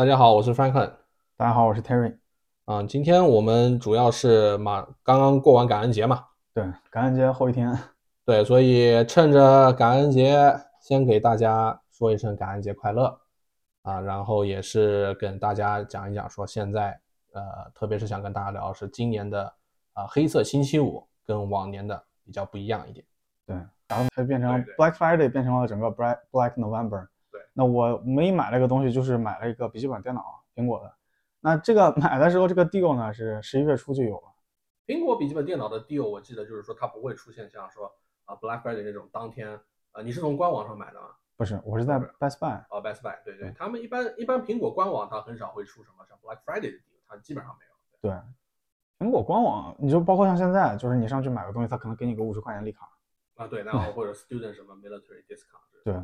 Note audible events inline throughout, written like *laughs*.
大家好，我是 Franklin。大家好，我是 Terry。啊，今天我们主要是马刚刚过完感恩节嘛，对，感恩节后一天，对，所以趁着感恩节，先给大家说一声感恩节快乐啊，然后也是跟大家讲一讲，说现在呃，特别是想跟大家聊是今年的啊黑色星期五跟往年的比较不一样一点。对，然后它变成 Black Friday 变成了整个 Black Black November。对，那我没买了个东西，就是买了一个笔记本电脑，苹果的。那这个 *laughs* 买的时候，这个 deal 呢是十一月初就有了。苹果笔记本电脑的 deal，我记得就是说它不会出现像说啊 Black Friday 那种当天啊，你是从官网上买的吗？不是，我是在 Best Buy。哦，Best Buy，对对嗯，他们一般一般苹果官网它很少会出什么像 Black Friday 的 deal，它基本上没有。对，苹果官网，你就包括像现在，就是你上去买个东西，它可能给你个五十块钱礼卡。啊，对，然后或者 student 什么 military discount，对。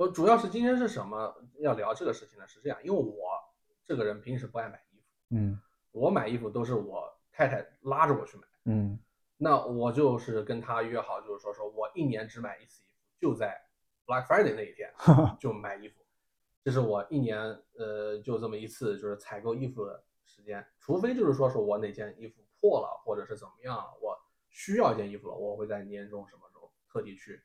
我主要是今天是什么要聊这个事情呢？是这样，因为我这个人平时不爱买衣服，嗯我买衣服都是我太太拉着我去买。嗯那我就是跟她约好，就是说说我一年只买一次衣服，就在 Black Friday 那一天 *laughs* 就买衣服，这是我一年呃就这么一次就是采购衣服的时间，除非就是说是我哪件衣服破了或者是怎么样，我需要一件衣服了，我会在年终什么时候特地去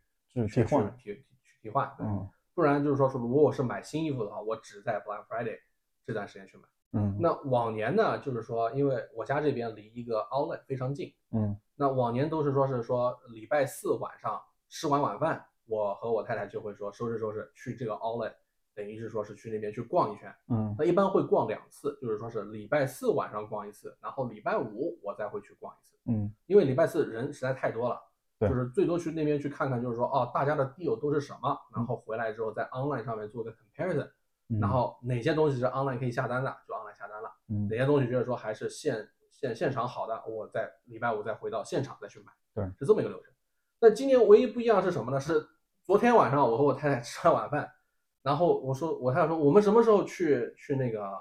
去换去替去替换，对嗯不然就是说是如果我是买新衣服的话，我只在 Black Friday 这段时间去买。嗯那往年呢，就是说因为我家这边离一个 Outlet 非常近。嗯那往年都是说是说礼拜四晚上吃完晚饭，我和我太太就会说收拾收拾去这个 Outlet，等于是说是去那边去逛一圈。嗯那一般会逛两次，就是说是礼拜四晚上逛一次，然后礼拜五我再会去逛一次，嗯因为礼拜四人实在太多了，对就是最多去那边去看看，就是说哦大家的 deal 都是什么，然后回来之后在 online 上面做个 comparison，嗯，然后哪些东西是 online 可以下单的就 online 下单了。嗯哪些东西觉得说还是现现现场好的，我在礼拜五再回到现场再去买，对是这么一个流程。那今年唯一不一样是什么呢？是昨天晚上我和我太太吃完晚饭，然后我说我太太说我们什么时候去去那个啊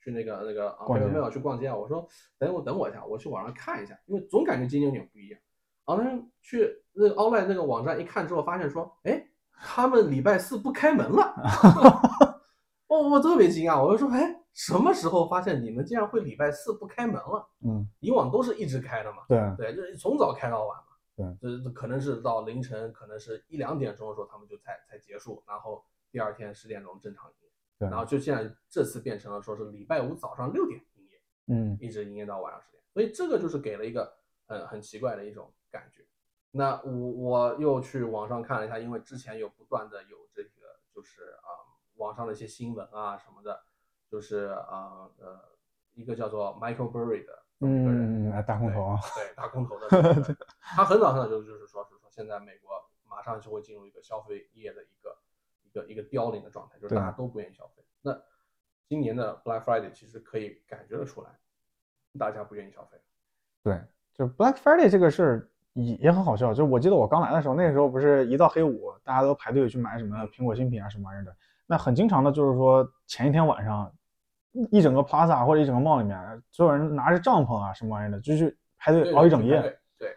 去那个那个啊没有没有去逛街啊？我说等我等我一下，我去网上看一下，因为总感觉今年有点不一样。然后那去那个 online 那个网站一看之后，发现说，哎，他们礼拜四不开门了。*laughs* 哦，我特别惊讶，我就说，哎，什么时候发现你们竟然会礼拜四不开门了？嗯以往都是一直开的嘛，对对，就是从早开到晚嘛，对，这这可能是到凌晨，可能是一两点钟的时候他们就才才结束，然后第二天十点钟正常营业，对，然后就现在这次变成了说是礼拜五早上六点营业，嗯一直营业到晚上十点，所以这个就是给了一个很很奇怪的一种感觉。那我我又去网上看了一下，因为之前有不断的有这个就是啊、网上的一些新闻啊什么的，就是啊呃一个叫做 Michael Burry 的这么一个人，嗯嗯，大空头啊，对大空头的这个，*laughs* 他很早很早就就是说是说现在美国马上就会进入一个消费业的一个一个一个凋零的状态，就是大家都不愿意消费。那今年的 Black Friday 其实可以感觉得出来，大家不愿意消费。对，就 Black Friday 这个事儿也也很好笑。就我记得我刚来的时候，那个时候不是一到黑五，大家都排队去买什么苹果新品啊什么玩意儿的。那很经常的就是说前一天晚上，一整个 Plaza 或者一整个 mall 里面，所有人拿着帐篷啊什么玩意儿的，就去排队熬一整夜。对对，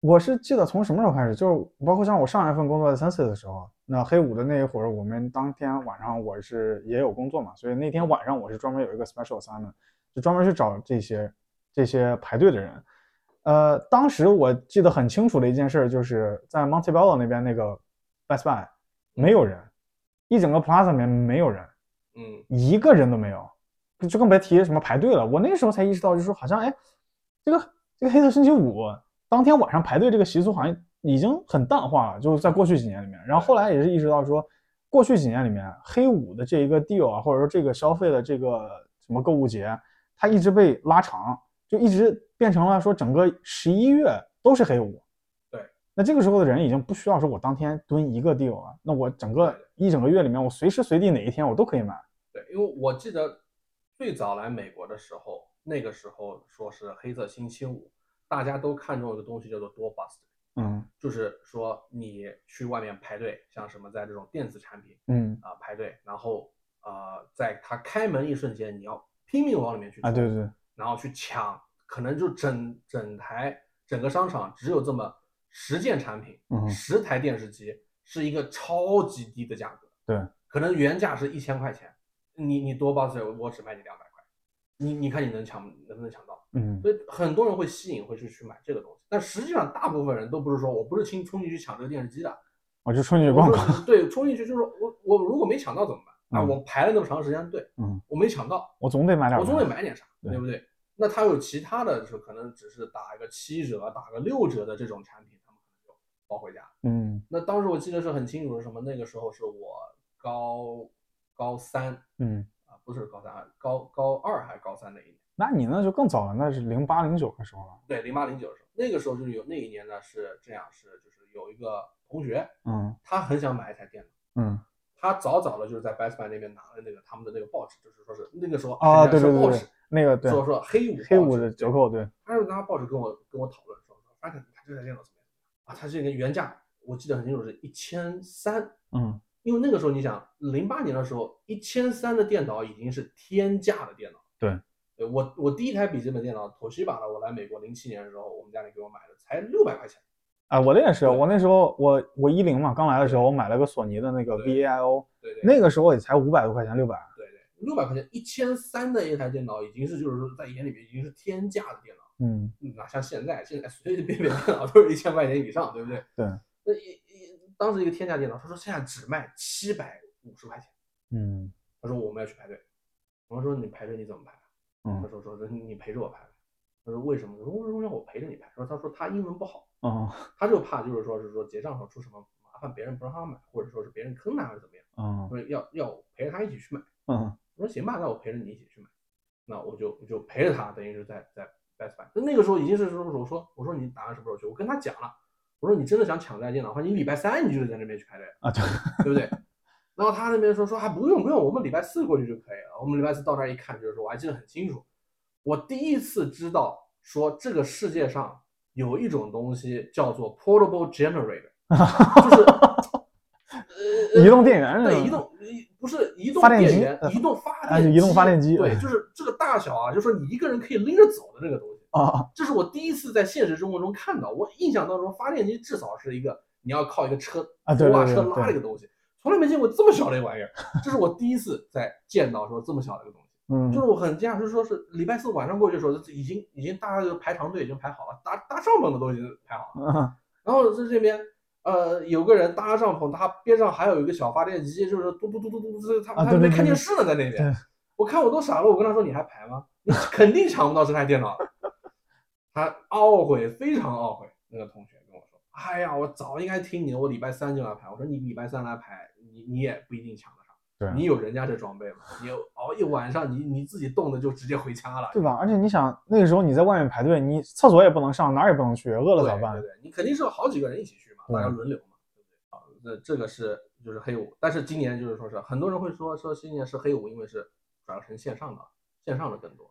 我是记得从什么时候开始，就是包括像我上一份工作在 Sense 的时候，那黑五的那一会儿，我们当天晚上我是也有工作嘛，所以那天晚上我是专门有一个 special assignment，就专门去找这些这些排队的人。呃，当时我记得很清楚的一件事就是在 Montebello 那边那个 Best Buy 没有人，一整个 Plaza 里面没有人，嗯一个人都没有，就更别提什么排队了。我那时候才意识到，就是说好像哎，这个这个黑色星期五当天晚上排队这个习俗好像已经很淡化了，就是在过去几年里面。然后后来也是意识到说，过去几年里面黑五的这一个 deal 啊，或者说这个消费的这个什么购物节，它一直被拉长，就一直变成了说整个十一月都是黑五。对，那这个时候的人已经不需要说我当天蹲一个 deal 了，那我整个一整个月里面，我随时随地哪一天我都可以买。对，因为我记得最早来美国的时候，那个时候说是黑色星期五，大家都看中一个东西叫做 doorbuster，嗯。就是说你去外面排队，像什么在这种电子产品嗯。啊、排队，然后呃在它开门一瞬间，你要拼命往里面去啊，对对对，然后去抢，可能就整整台整个商场只有这么十件产品，嗯十台电视机，是一个超级低的价格，对，可能原价是一千块钱，你你多报税，我只卖你两百块，你你看你能抢能不能抢到？嗯所以很多人会吸引会去去买这个东西，但实际上大部分人都不是说我不是冲冲进去抢这个电视机的，我就冲进去逛逛。对，冲进去就是说我我如果没抢到怎么办？啊，嗯我排了那么长时间队，嗯，我没抢到，我总得买点儿我，总得买点啥，对对不对？那他有其他的，就是可能只是打一个七折、打个六折的这种产品，他们可能就抱回家。嗯那当时我记得是很清楚，是什么？那个时候是我高高三嗯，啊，不是高三，高高二还是高三那一年？那你那就更早了，那是零八零九的时候了。对，零八零九的时候，那个时候就是有那一年呢是这样，是就是有一个同学，嗯他很想买一台电脑。嗯他早早的就是在 Best Buy 那边拿了那个他们的那个报纸，就是说是那个时候啊，对对对对报纸，，那个对说说黑五黑五的折，扣，对，他就拿报纸跟我跟我讨论说说，发现你看这台电脑怎么样啊？它这个原价我记得很清楚是一千三，嗯因为那个时候你想零八年的时候一千三的电脑已经是天价的电脑。对，对我我第一台笔记本电脑 Toshiba 的，我来美国零七年的时候，我们家里给我买的才六百块钱。啊，我的也是，我那时候我我一零嘛，刚来的时候我买了个索尼的那个 VAIO，对对，那个时候也才五百多块钱，六百。六百块钱一千三的一台电脑，已经是就是说在眼里面已经是天价的电脑。嗯嗯哪像现在，现在随随便便电脑都是一千块钱以上，对不对？对。那一一当时一个天价电脑，他说现在只卖七百五十块钱，嗯他说我们要去排队。我说你排队你怎么排？他嗯说说你陪着我排。他说为什么？我说为什么让我陪着你排？说他说他英文不好，嗯他就怕就是说是说结账时候出什么麻烦，别人不让他买，或者说是别人坑他，还是怎么样？嗯说要要陪着他一起去买。嗯我说行吧，那我陪着你一起去买。那我就我就陪着他，等于是在在 Best Buy。那那个时候已经是说我说我说你打算什么时候去？我跟他讲了，我说你真的想抢这台电脑的话，你礼拜三你就得在那边去排队，啊，对，对不对？然后他那边说说还不用不用，我们礼拜四过去就可以了。我们礼拜四到那儿一看，就是说我还记得很清楚，我第一次知道说这个世界上有一种东西叫做 portable generator，就是 *laughs* 呃移动电源是吧对移动移不是移动发电源呃，移动发电机，移动发电机对，就是这个大小啊，就是说你一个人可以拎着走的这个东西。啊，这是我第一次在现实生活中看到。我印象当中，发电机至少是一个你要靠一个车啊对拖把车拉的一个东西，从来没见过这么小的一个玩意儿。这是我第一次在见到说这么小的一个东西，嗯就是我很惊讶，就是说是礼拜四晚上过去的时候，已经已经大家就排长队已经排好了，搭搭帐篷的都已经排好了。嗯然后在这边。呃，有个人搭帐篷，他边上还有一个小发电机，就是嘟嘟嘟嘟嘟嘟，他啊他们在看电视呢，在那边。我看我都傻了，我跟他说：“你还排吗？你 *laughs* 肯定抢不到这台电脑。”他懊悔，非常懊悔。那个同学跟我说：“哎呀，我早应该听你的，我礼拜三就来排。”我说：“你礼拜三来排，你你也不一定抢得上。对你有人家这装备吗？你熬一晚上，你你自己冻的就直接回家了，对吧？而且你想，那个时候你在外面排队，你厕所也不能上，哪儿也不能去，饿了对咋办对？对，你肯定是有好几个人一起去大家轮流嘛，对不对？啊，那这个是就是黑五，但是今年就是说是很多人会说说今年是黑五，因为是转成线上的，线上的更多。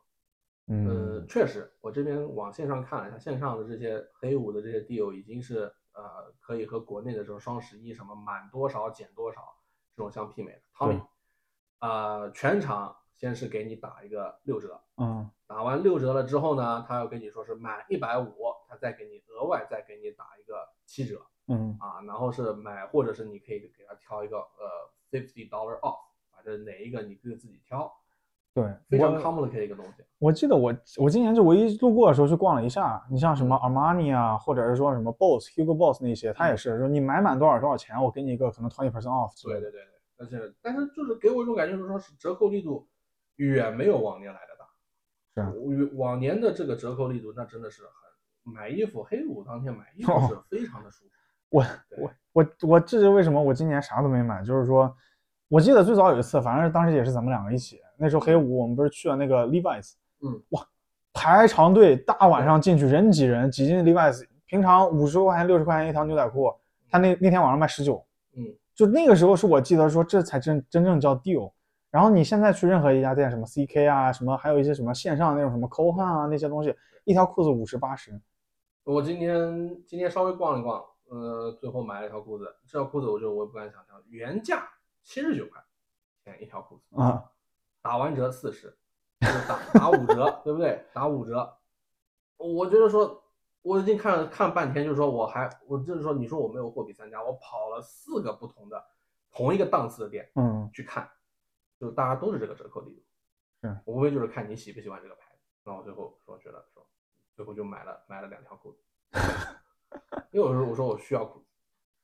呃嗯，确实，我这边往线上看了一下，线上的这些黑五的这些 deal 已经是呃可以和国内的这种双十一什么满多少减多少这种相媲美的。Tommy，呃，全场先是给你打一个六折，嗯打完六折了之后呢，他要跟你说是满一百五，他再给你额外再给你打一个七折嗯啊，然后是买或者是你可以给他挑一个呃 fifty dollar off，反正哪一个你可以自己挑，对，非常 complicated 一个东西。我记得我我今年就唯一路过的时候去逛了一下，你像什么嗯 Armani 啊，或者是说什么 Boss、Hugo Boss 那些，他也是说你买满多少多少钱，我给你一个可能 twenty percent off。对对对对，但是但是就是给我一种感觉，就是说是折扣力度远没有往年来的大。是啊往往年的这个折扣力度，那真的是很买衣服，黑五当天买衣服哦是非常的舒服。我我我我这是为什么我今年啥都没买，就是说，我记得最早有一次，反正当时也是咱们两个一起，那时候黑五我们不是去了那个 Levi's，嗯，哇，排长队，大晚上进去人挤人，挤进 Levi's，平常五十块钱六十块钱一条牛仔裤，他那那天晚上卖十九，嗯，就那个时候是我记得说这才真真正叫 deal。然后你现在去任何一家店，什么 CK 啊，什么还有一些什么线上那种什么 Cohan 啊那些东西，一条裤子五十八十，我今天今天稍微逛了逛，呃，最后买了一条裤子。这条裤子我就我也不敢想象，原价七十九块钱一条裤子，啊，打完折四十，打打五折，对不对？打五折，我觉得说我已经看了看半天，就是说我还我就是说你说我没有货比三家，我跑了四个不同的同一个档次的店嗯去看，就大家都是这个折扣力度，是无非就是看你喜不喜欢这个牌子。那我最后说觉得说，最后就买了买了两条裤子，*laughs* 因为我说我说我需要裤子，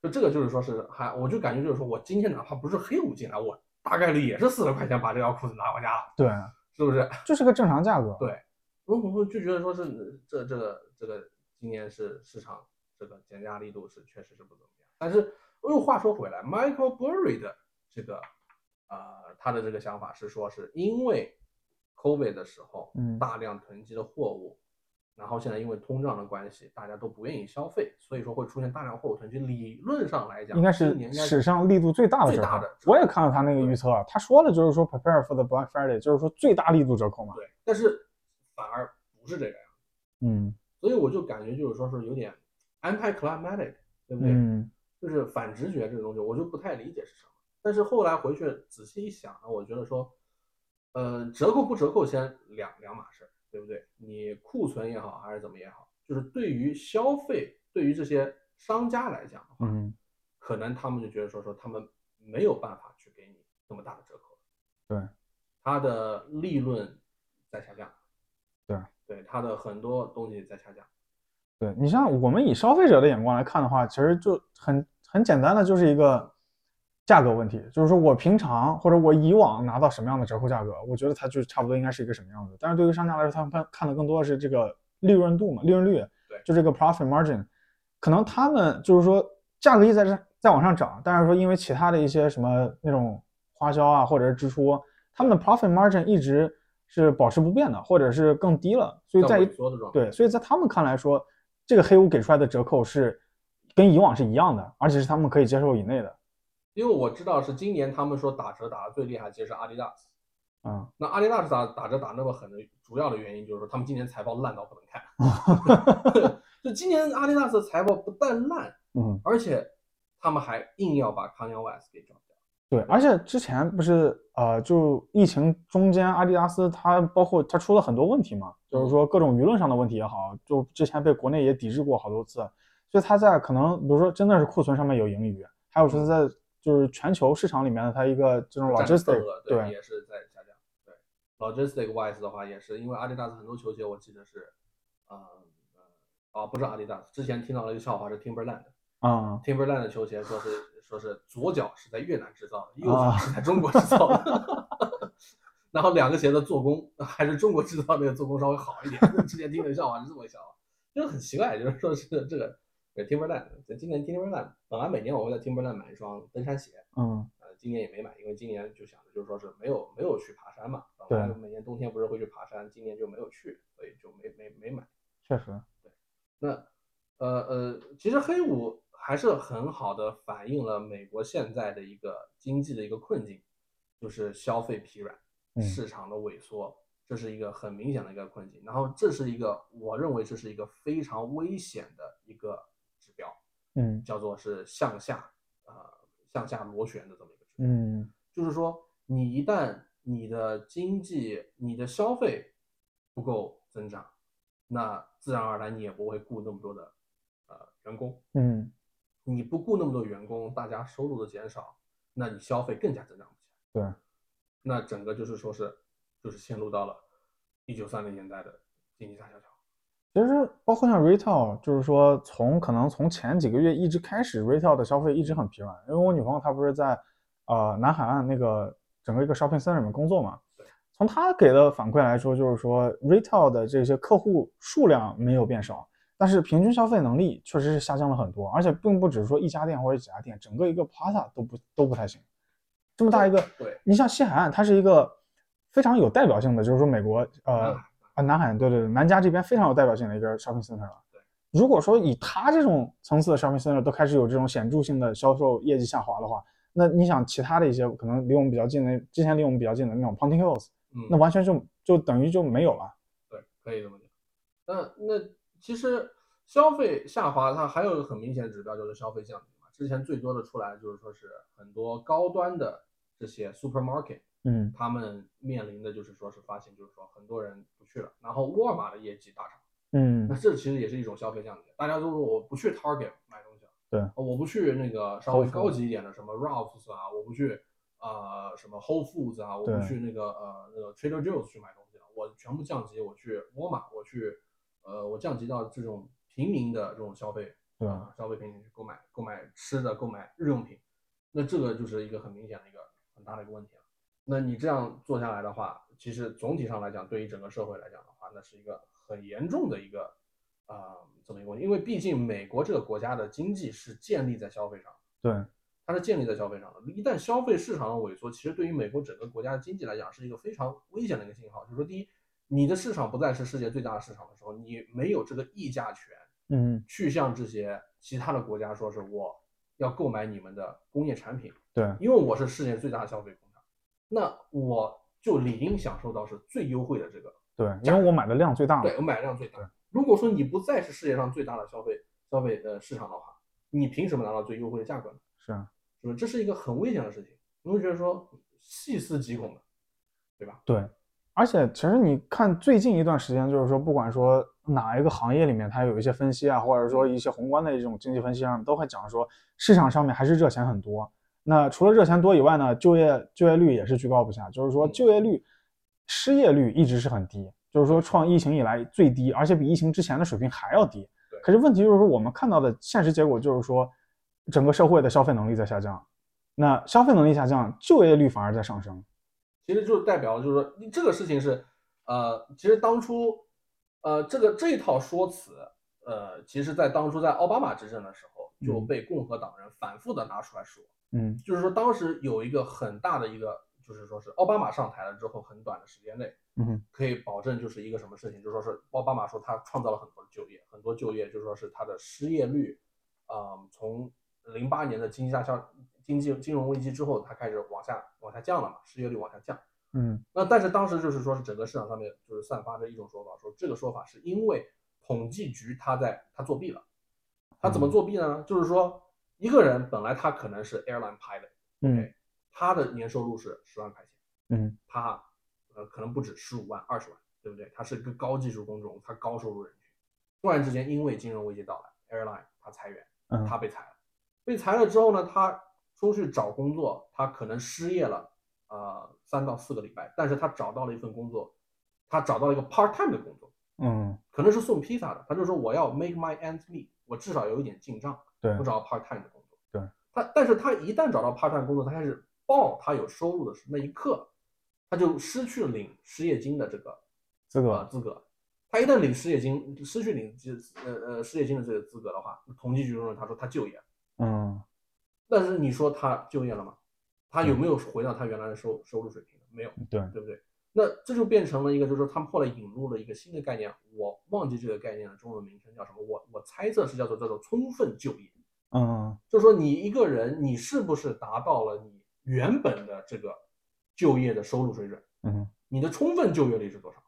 就这个就是说是还我就感觉就是说我今天哪怕不是黑五进来，我大概率也是四十块钱把这条裤子拿回家了，对，是不是？就是个正常价格。对，我我就觉得说是这这个这个今年是市场这个减价力度是确实是不怎么样，但是又话说回来，Michael Burry 的这个呃他的这个想法是说是因为 COVID 的时候，嗯大量囤积的货物，然后现在因为通胀的关系，大家都不愿意消费，所以说会出现大量货物囤积。理论上来讲，应该是史上力度最大的最大的。我也看了他那个预测，他说了就是说 prepare for the Black Friday，就是说最大力度折扣嘛。对，但是反而不是这个样，嗯所以我就感觉就是说是有点 anti-climatic，对不对？嗯就是反直觉这个东西，我就不太理解是什么。但是后来回去仔细一想呢，我觉得说，呃，折扣不折扣先两两码事儿，对不对？你库存也好还是怎么也好，就是对于消费，对于这些商家来讲的话，嗯，可能他们就觉得说说他们没有办法去给你那么大的折扣，对，它的利润在下降，对，对，它的很多东西在下降，对你像我们以消费者的眼光来看的话，其实就很很简单的就是一个价格问题，就是说我平常或者我以往拿到什么样的折扣价格，我觉得它就差不多应该是一个什么样子。但是对于商家来说，他们看看的更多的是这个利润度嘛，利润率，对就这个 profit margin，可能他们就是说价格一直在这在往上涨，但是说因为其他的一些什么那种花销啊或者是支出，他们的 profit margin 一直是保持不变的，或者是更低了，所以在。对，所以在他们看来说，这个黑五给出来的折扣是跟以往是一样的，而且是他们可以接受以内的。因为我知道是今年他们说打折打的最厉害，其实是阿迪达斯。嗯，那阿迪达斯打打折打那么狠的主要的原因就是说，他们今年财报烂到不能看。*laughs* 就今年阿迪达斯的财报不但烂，嗯，而且他们还硬要把 Kanye West 给撞掉。对，而且之前不是呃，就疫情中间，阿迪达斯它包括它出了很多问题嘛，就是说各种舆论上的问题也好，就之前被国内也抵制过好多次，所以它在可能比如说真的是库存上面有盈余，还有说在就是全球市场里面的它一个这种 logistic 额对也是在下降。对，logistic wise 的话，也是因为阿迪达斯很多球鞋，我记得是，呃呃，哦，不是阿迪达斯，之前听到了一个笑话是 Timberland。啊、Timberland 的球鞋说是说是左脚是在越南制造的，右啊脚是在中国制造的，*laughs* 然后两个鞋的做工还是中国制造那个做工稍微好一点。之前听的笑话是这么个笑话，就是很奇怪，就是说是这个对 Timberland，今年 Timberland 本来每年我会在 Timberland 买一双登山鞋，嗯，呃，今年也没买，因为今年就想着就是说是没有没有去爬山嘛，对本来每年冬天不是会去爬山，今年就没有去，所以就没没没买。确实，对那呃呃，其实黑五还是很好的反映了美国现在的一个经济的一个困境，就是消费疲软，嗯市场的萎缩，这是一个很明显的一个困境。然后这是一个我认为这是一个非常危险的一个嗯叫做是向下呃向下螺旋的这么一个。嗯就是说，你一旦你的经济、你的消费不够增长，那自然而然你也不会雇那么多的呃员工。嗯，你不雇那么多员工，大家收入的减少，那你消费更加增长不起来。对，那整个就是说是就是陷入到了一九三零年代的经济大萧条。其实包括像 retail，就是说从可能从前几个月一直开始，retail 的消费一直很疲软。因为我女朋友她不是在呃南海岸那个整个一个 shopping center 里面工作嘛，从她给的反馈来说，就是说 retail 的这些客户数量没有变少，但是平均消费能力确实是下降了很多，而且并不只是说一家店或者几家店，整个一个 plaza 都不都不太行。这么大一个，对，你像西海岸，它是一个非常有代表性的，就是说美国呃啊南海对对对南加这边非常有代表性的一个 shopping center 了。对，如果说以它这种层次的 shopping center 都开始有这种显著性的销售业绩下滑的话，那你想其他的一些可能离我们比较近的，之前离我们比较近的那种 Ponting Hills，嗯，那完全就就等于就没有了。对，可以这么讲。那那其实消费下滑，它还有一个很明显的指标就是消费降级嘛。之前最多的出来就是说是很多高端的这些 supermarket，嗯。他们面临的就是说是发现就是说很多人不去了，然后沃尔玛的业绩大涨，嗯。那这其实也是一种消费降级。大家都说我不去 Target 买东西了，对。呃我不去那个稍微高级一点的什么 Ralphs 啊，我不去呃什么 Whole Foods 啊，我不去那个呃那个 Trader Joe's 去买东西了，我全部降级，我去沃尔玛，我去呃我降级到这种平民的这种消费对啊、消费品里去购买购买吃的，购买日用品，那这个就是一个很明显的一个很大的一个问题了。那你这样做下来的话，其实总体上来讲，对于整个社会来讲的话，那是一个很严重的一个啊、呃这么一个问题，因为毕竟美国这个国家的经济是建立在消费上，对，它是建立在消费上的。一旦消费市场的萎缩，其实对于美国整个国家的经济来讲是一个非常危险的一个信号。就是说，第一，你的市场不再是世界最大的市场的时候，你没有这个议价权嗯，去向这些其他的国家说是我要购买你们的工业产品，对，因为我是世界最大的消费那我就理应享受到是最优惠的这个对，因为我买的量最大嘛。对，我买的量最大。如果说你不再是世界上最大的消费消费呃市场的话，你凭什么拿到最优惠的价格呢？是啊，是不是？这是一个很危险的事情，你会觉得说细思极恐的，对吧？对，而且其实你看最近一段时间，就是说不管说哪一个行业里面，它有一些分析啊，或者说一些宏观的这种经济分析上，都会讲说市场上面还是热钱很多。那除了热钱多以外呢，就业就业率也是居高不下，就是说嗯。就业率、失业率一直是很低，就是说创疫情以来最低，而且比疫情之前的水平还要低对。可是问题就是说，我们看到的现实结果就是说，整个社会的消费能力在下降，那消费能力下降，就业率反而在上升。其实就代表了，就是说这个事情是，呃，其实当初，呃，这个这一套说辞，呃，其实在当初在奥巴马执政的时候就嗯。被共和党人反复的拿出来说，嗯就是说当时有一个很大的一个，就是说是奥巴马上台了之后，很短的时间内，嗯可以保证就是一个什么事情，就是说是奥巴马说他创造了很多的就业，很多就业就是说是他的失业率，啊、从零八年的经济大萧经济金融危机之后，它开始往下往下降了嘛，失业率往下降。嗯那但是当时就是说是整个市场上面就是散发着一种说法，说这个说法是因为统计局他在他作弊了，他怎么作弊呢？就是说一个人本来他可能是 airline pilot，嗯他的年收入是十万块钱。嗯他呃可能不止十五万、二十万，对不对？他是一个高技术工种，他高收入人群。突然之间，因为金融危机到来，airline 他裁员，嗯他被裁了。被裁了之后呢，他出去找工作，他可能失业了，呃，三到四个礼拜，但是他找到了一份工作，他找到了一个 part time 的工作，嗯，可能是送披萨的。他就说我要 make my ends meet，我至少有一点进账。对我找到 part time 的工作。对，他，但是他一旦找到 part time 工作，他开始报他有收入的时那一刻，他就失去了领失业金的这个这呃个资格。他一旦领失业金，失去领呃呃失业金的这个资格的话，统计局认为他说他就业。嗯但是你说他就业了吗？他有没有回到他原来的收收入水平？没有，对对不对？那这就变成了一个，就是说他们后来引入了一个新的概念，我忘记这个概念的中文名称叫什么，我我猜测是叫做叫做充分就业。嗯就是说你一个人，你是不是达到了你原本的这个就业的收入水准？嗯你的充分就业率是多少？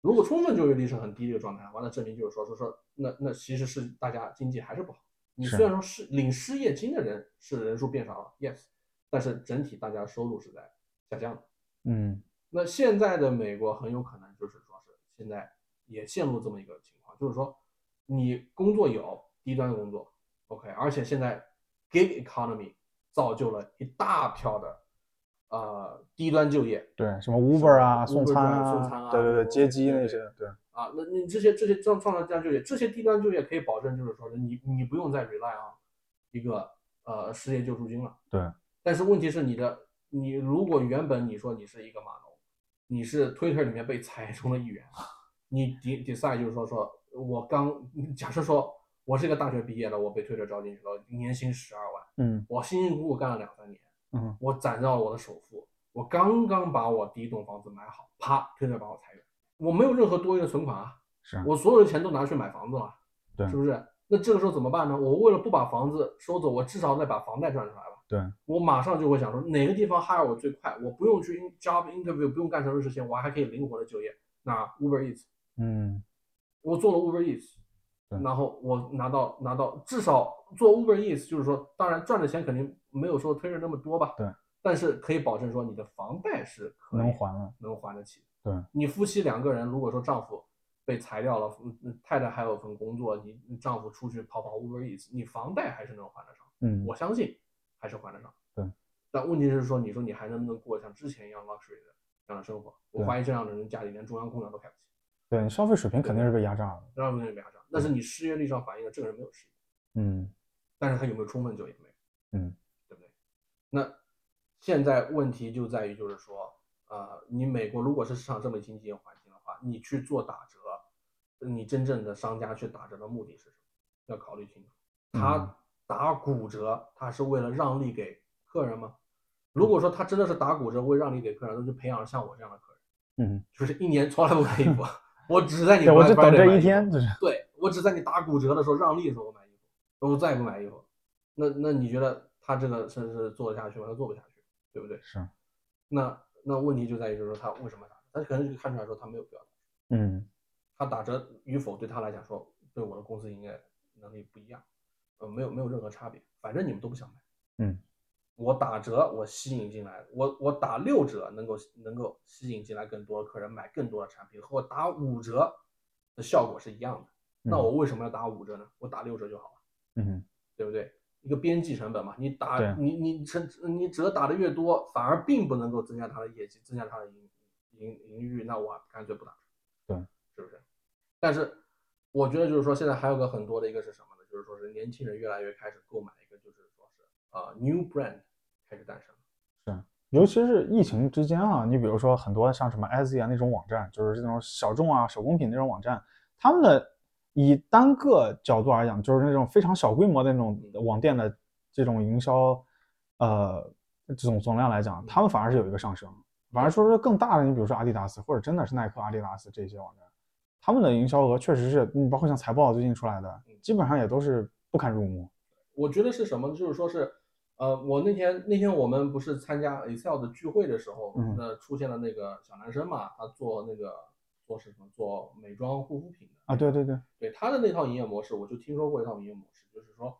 如果充分就业率是很低的一个状态完了，证明就是说，说说那那其实是大家经济还是不好。你虽然说是领失业金的人是人数变少了，yes，但是整体大家收入是在下降的。嗯那现在的美国很有可能就是说是现在也陷入这么一个情况，就是说你工作有低端工作，OK，而且现在 gig economy 造就了一大票的呃低端就业。对，什么 Uber 啊、送餐啊送餐啊对对对，接机那些，对，啊，那你这些这些创创造低端就业，这些低端就业可以保证就是说你你不用再 rely on 一个呃失业救助金了。对，但是问题是你的，你如果原本你说你是一个码农，你是 Twitter 里面被裁中的一员，你 de decide 就是说说我刚假设说我是一个大学毕业的，我被 Twitter 招进去了，年薪十二万，嗯我辛辛苦苦干了两三年，嗯我攒到了我的首付，我刚刚把我第一栋房子买好，啪，Twitter 把我裁员，我没有任何多余的存款啊，是，我所有的钱都拿去买房子了，对是不是？那这个时候怎么办呢？我为了不把房子收走，我至少得把房贷赚出来吧。对，我马上就会想说哪个地方 hire 我最快，我不用去 job interview，不用干什么事情，我还可以灵活的就业。那 Uber Eats，嗯。我做了 Uber Eats，然后我拿到拿到至少做 Uber Eats，就是说，当然赚的钱肯定没有说推着那么多吧，对，但是可以保证说你的房贷是可能还了，能还得起。对，你夫妻两个人，如果说丈夫被裁掉了，太太还有份工作，你你丈夫出去跑跑 Uber Eats，你房贷还是能还得上，嗯。我相信还是还得上。对，但问题是说，你说你还能不能过像之前一样 luxury 的这样的生活？我怀疑这样的人家里连中央空调都开不起，对你消费水平肯定是被压榨的。这样的人没压榨。但是你失业率上反映的这个人没有失业，嗯但是他有没有充分就业没有，嗯对不对？那现在问题就在于就是说，呃，你美国如果是市场这么经济环境的话，你去做打折，你真正的商家去打折的目的是什么？要考虑清楚。嗯他打骨折，他是为了让利给客人吗？如果说他真的是打骨折为让利给客人，那就培养了像我这样的客人，嗯，就是一年从来不买衣服，*laughs* 我只在你对，我就等这一天，就是对我只在你打骨折的时候让利的时候我买衣服，我再也不买衣服。那那你觉得他这个是是做得下去吗？他做不下去，对不对？是，那那问题就在于就是说他为什么打？他可能就看出来说他没有必要打，嗯他打折与否对他来讲说对我的公司应该能力不一样，呃，没有没有任何差别，反正你们都不想买。嗯我打折，我吸引进来，我我打六折能够能够吸引进来更多的客人买更多的产品，和我打五折的效果是一样的。那嗯我为什么要打五折呢？我打六折就好了。嗯对不对？一个边际成本嘛，你打你你成你折打的越多，反而并不能够增加它的业绩，增加它的盈盈盈余，那我干脆不打折，对，是不是？但是我觉得就是说，现在还有个很多的一个是什么呢？就是说是年轻人越来越开始购买一个，就是说是啊、new brand 开始诞生。是尤其是疫情之间啊，你比如说很多像什么 Etsy 啊那种网站，就是这种小众啊手工品那种网站，他们的以单个角度来讲，就是那种非常小规模的那种网店的这种营销，呃，这种总量来讲，他们反而是有一个上升。反而说是更大的，你比如说阿迪达斯或者真的是耐克、阿迪达斯这些网站，他们的营销额确实是，你包括像财报最近出来的，基本上也都是不堪入目。我觉得是什么呢？就是说是，呃，我那天那天我们不是参加 Excel 的聚会的时候，嗯那出现了那个小男生嘛，他做那个做是什么做美妆护肤品的啊，对对对，对他的那套营业模式，我就听说过一套营业模式，就是说，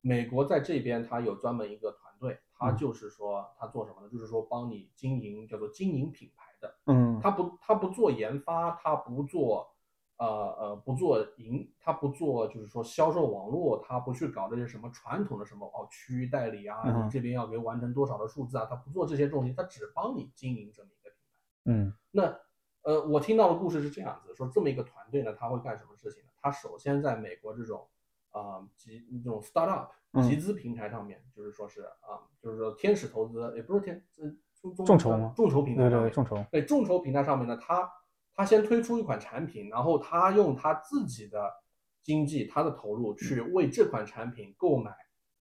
美国在这边他有专门一个团队，他嗯就是说他做什么呢？就是说帮你经营叫做经营品牌的，嗯他不他不做研发，他不做呃呃不做营，他不做就是说销售网络，他不去搞这些什么传统的什么哦区域代理啊，这边要给完成多少的数字啊，他不做这些东西，他只帮你经营这么一个品牌。嗯。那呃，我听到的故事是这样子，说这么一个团队呢，他会干什么事情呢？他首先在美国这种啊、集这种 startup 嗯。集资平台上面，就是说是啊、就是说天使投资，也不是天，呃众筹吗？众筹平台对对，上面，众筹，对众筹平台上面呢，他他先推出一款产品，然后他用他自己的经济、他的投入去为这款产品购买，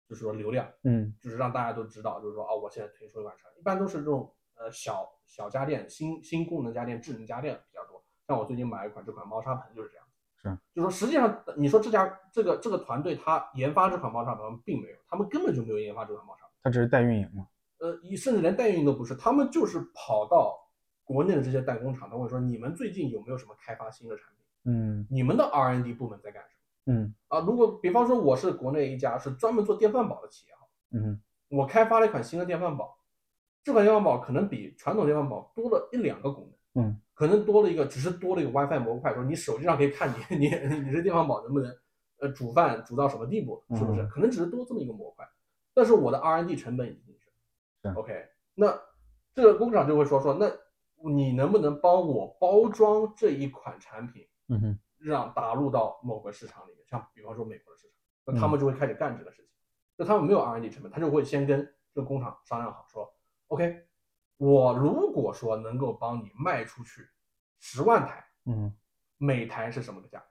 就是说流量，嗯就是让大家都知道，就是说啊、我现在推出一款产品，一般都是这种呃小小家电、新新功能家电、智能家电比较多。像我最近买了一款这款猫砂盆就是这样，是，就是说实际上你说这家这个这个团队他研发这款猫砂盆并没有，他们根本就没有研发这款猫砂盆。他只是代运营嘛。呃，一甚至连代运营都不是，他们就是跑到国内的这些代工厂，他会说你们最近有没有什么开发新的产品？嗯你们的 R&D 部门在干什么？嗯啊，如果比方说我是国内一家是专门做电饭煲的企业，哈，嗯我开发了一款新的电饭煲，这款电饭煲可能比传统电饭煲多了一两个功能，嗯，可能多了一个，只是多了一个 WiFi 模块，说你手机上可以看你你你这电饭煲能不能呃煮饭煮到什么地步，是不是？嗯可能只是多这么一个模块，但是我的 R&D 成本已经进去了是，OK，那这个工厂就会说说，那你能不能帮我包装这一款产品？嗯哼让打入到某个市场里面，像比方说美国的市场，那嗯他们就会开始干这个事情。那他们没有 R&D 成本，他就会先跟这个工厂商量好，说，OK，我如果说能够帮你卖出去十万台，嗯，每台是什么个价格？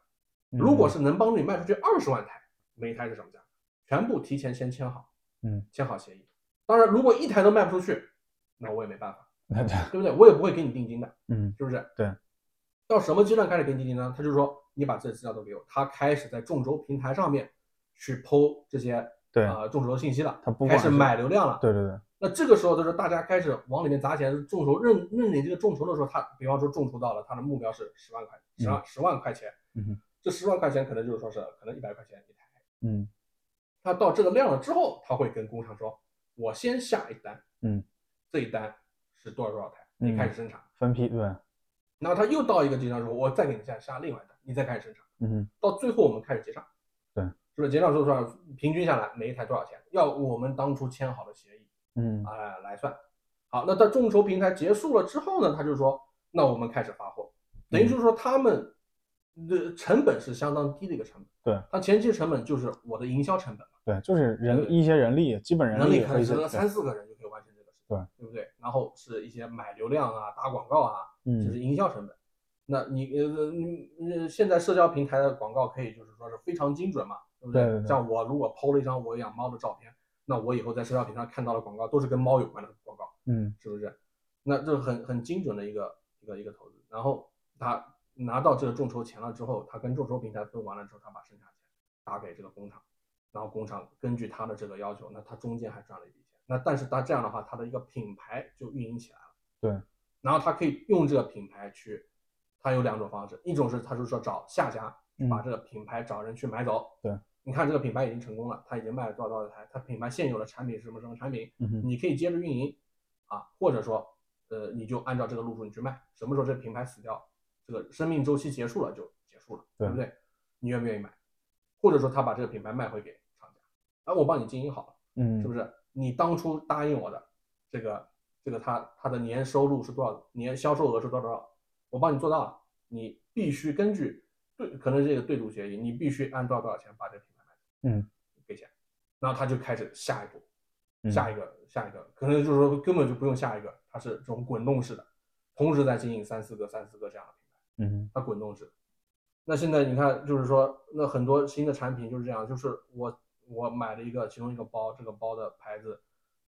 嗯如果是能帮你卖出去二十万台，每台是什么价格？全部提前先签好，嗯，签好协议。当然，如果一台都卖不出去，那我也没办法，对不对？我也不会给你定金的。嗯是不是？对。到什么阶段开始给你定金呢？他就说你把这些资料都给我，他开始在众筹平台上面去剖这些对呃众筹信息了，他不开始买流量了。对对对，那这个时候就是大家开始往里面砸钱，众筹认认领这个众筹的时候，他比方说众筹到了他的目标是十万块，十万十万块钱，嗯哼这十万块钱可能就是说是可能一百块钱一台。嗯他到这个量了之后，他会跟工厂说，我先下一单，嗯，这一单是多少多少台，你开始生产。分批对，然后他又到一个阶段说，我再给你下下另外一台，你再开始生产。嗯到最后我们开始结账，对，是不是结账时候说平均下来每一台多少钱？要我们当初签好的协议，嗯哎来算。好，那到众筹平台结束了之后呢，他就说，那我们开始发货，等于就是说他们的成本是相当低的一个成本。对，它前期成本就是我的营销成本嘛，对，就是人一些人力，基本人力和一些力可能三四个人对对不对？然后是一些买流量啊、打广告啊，这嗯是营销成本。那你呃你呃现在社交平台的广告可以就是说是非常精准嘛，对不对对对像我如果 PO 了一张我养猫的照片，那我以后在社交平台看到的广告都是跟猫有关的广告，嗯是不是？那这很很精准的一个一个一个投资。然后他拿到这个众筹钱了之后，他跟众筹平台分完了之后，他把生产钱打给这个工厂，然后工厂根据他的这个要求，那他中间还赚了一笔钱。那但是他这样的话，他的一个品牌就运营起来了。对，然后他可以用这个品牌去，他有两种方式，一种是他就是说找下家嗯把这个品牌找人去买走。对，你看这个品牌已经成功了，他已经卖了多少多少台，他品牌现有的产品是什么什么产品，嗯你可以接着运营啊，或者说呃你就按照这个路数你去卖，什么时候这个品牌死掉，这个生命周期结束了就结束了，对不对？你愿不愿意买？或者说他把这个品牌卖回给厂家，啊，我帮你经营好了。嗯是不是？你当初答应我的这个这个他他的年收入是多少？年销售额是多少多少？我帮你做到了，你必须根据对可能这个对赌协议，你必须按多少多少钱把这个品牌卖走，嗯给钱，然后他就开始下一步，嗯下一个下一个，可能就是说根本就不用下一个，它是这种滚动式的，同时在经营三四个三四个这样的品牌。嗯哼它滚动式。那现在你看，就是说，那很多新的产品就是这样，就是我我买了一个其中一个包，这个包的牌子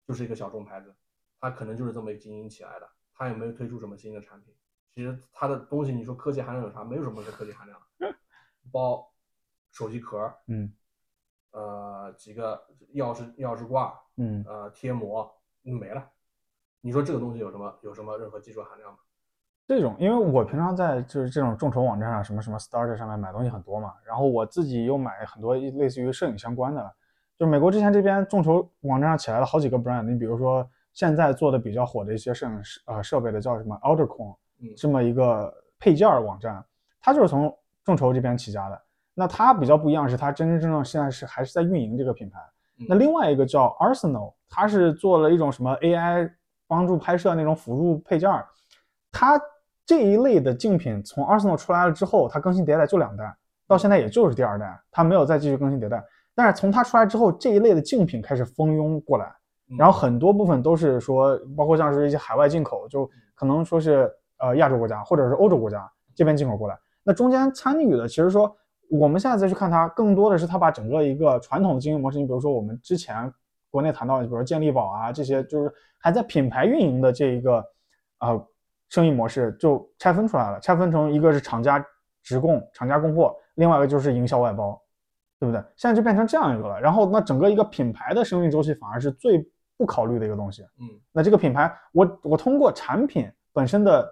就是一个小众牌子，它可能就是这么经营起来的，它也没有推出什么新的产品。其实它的东西，你说科技含量有啥？没有什么是科技含量，包、手机壳，嗯呃，几个钥匙钥匙挂，嗯呃，贴膜嗯没了。你说这个东西有什么有什么任何技术含量吗？这种，因为我平常在就是这种众筹网站上，什么什么 Starter 上面买东西很多嘛，然后我自己又买很多类似于摄影相关的，就美国之前这边众筹网站上起来了好几个 brand，你比如说现在做的比较火的一些摄影师呃设备的叫什么嗯这么一个配件儿网站，它就是从众筹这边起家的。那它比较不一样是，它真真正正现在是还是在运营这个品牌。嗯那另外一个叫 Arsenal，它是做了一种什么 AI 帮助拍摄那种辅助配件儿。它这一类的竞品从 Arsenal 出来了之后，它更新迭代就两代，到现在也就是第二代，它没有再继续更新迭代。但是从它出来之后，这一类的竞品开始蜂拥过来，嗯然后很多部分都是说，包括像是一些海外进口，就可能说是呃亚洲国家或者是欧洲国家这边进口过来。那中间参与的，其实说我们现在再去看它，更多的是它把整个一个传统的经营模式，你比如说我们之前国内谈到的，比如说健力宝啊这些，就是还在品牌运营的这一个呃生意模式，就拆分出来了，拆分成一个是厂家直供、厂家供货，另外一个就是营销外包。对不对？现在就变成这样一个了。然后那整个一个品牌的生命周期反而是最不考虑的一个东西。嗯那这个品牌，我我通过产品本身的，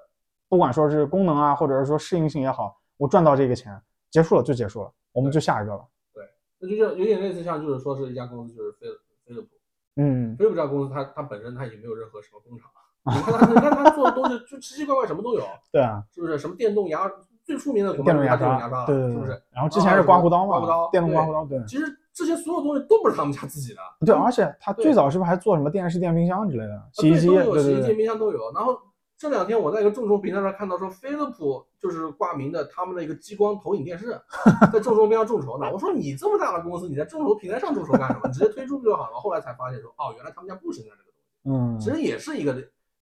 不管说是功能啊，或者是说适应性也好，我赚到这个钱，结束了就结束了，我们就下一个了。对那就像有点类似像就是说是一家公司就是飞飞利浦，嗯飞利浦这家公司它它本身它也没有任何什么工厂，你看他你看他做的东西就奇奇怪怪什么都有，*laughs* 对啊，是不是？什么电动牙最出名的恐怕电动牙就是它电动牙刷，刷，对对对，是不是？然后之前是刮胡刀嘛，刮胡刀电动刮对胡刀，对其实这些所有东西都不是他们家自己的，对，而且他最早是不是还做什么电视、电冰箱之类的，啊洗衣机，对都有洗衣机、冰箱都有。然后这两天我在一个众筹平台上看到说，飞利浦就是挂名的他们的一个激光投影电视，*laughs* 在众筹平台众筹呢。我说你这么大的公司，你在众筹平台上众筹干什么？你直接推出不就好了？后来才发现说，哦，原来他们家不生产这个东西，嗯，其实也是一个，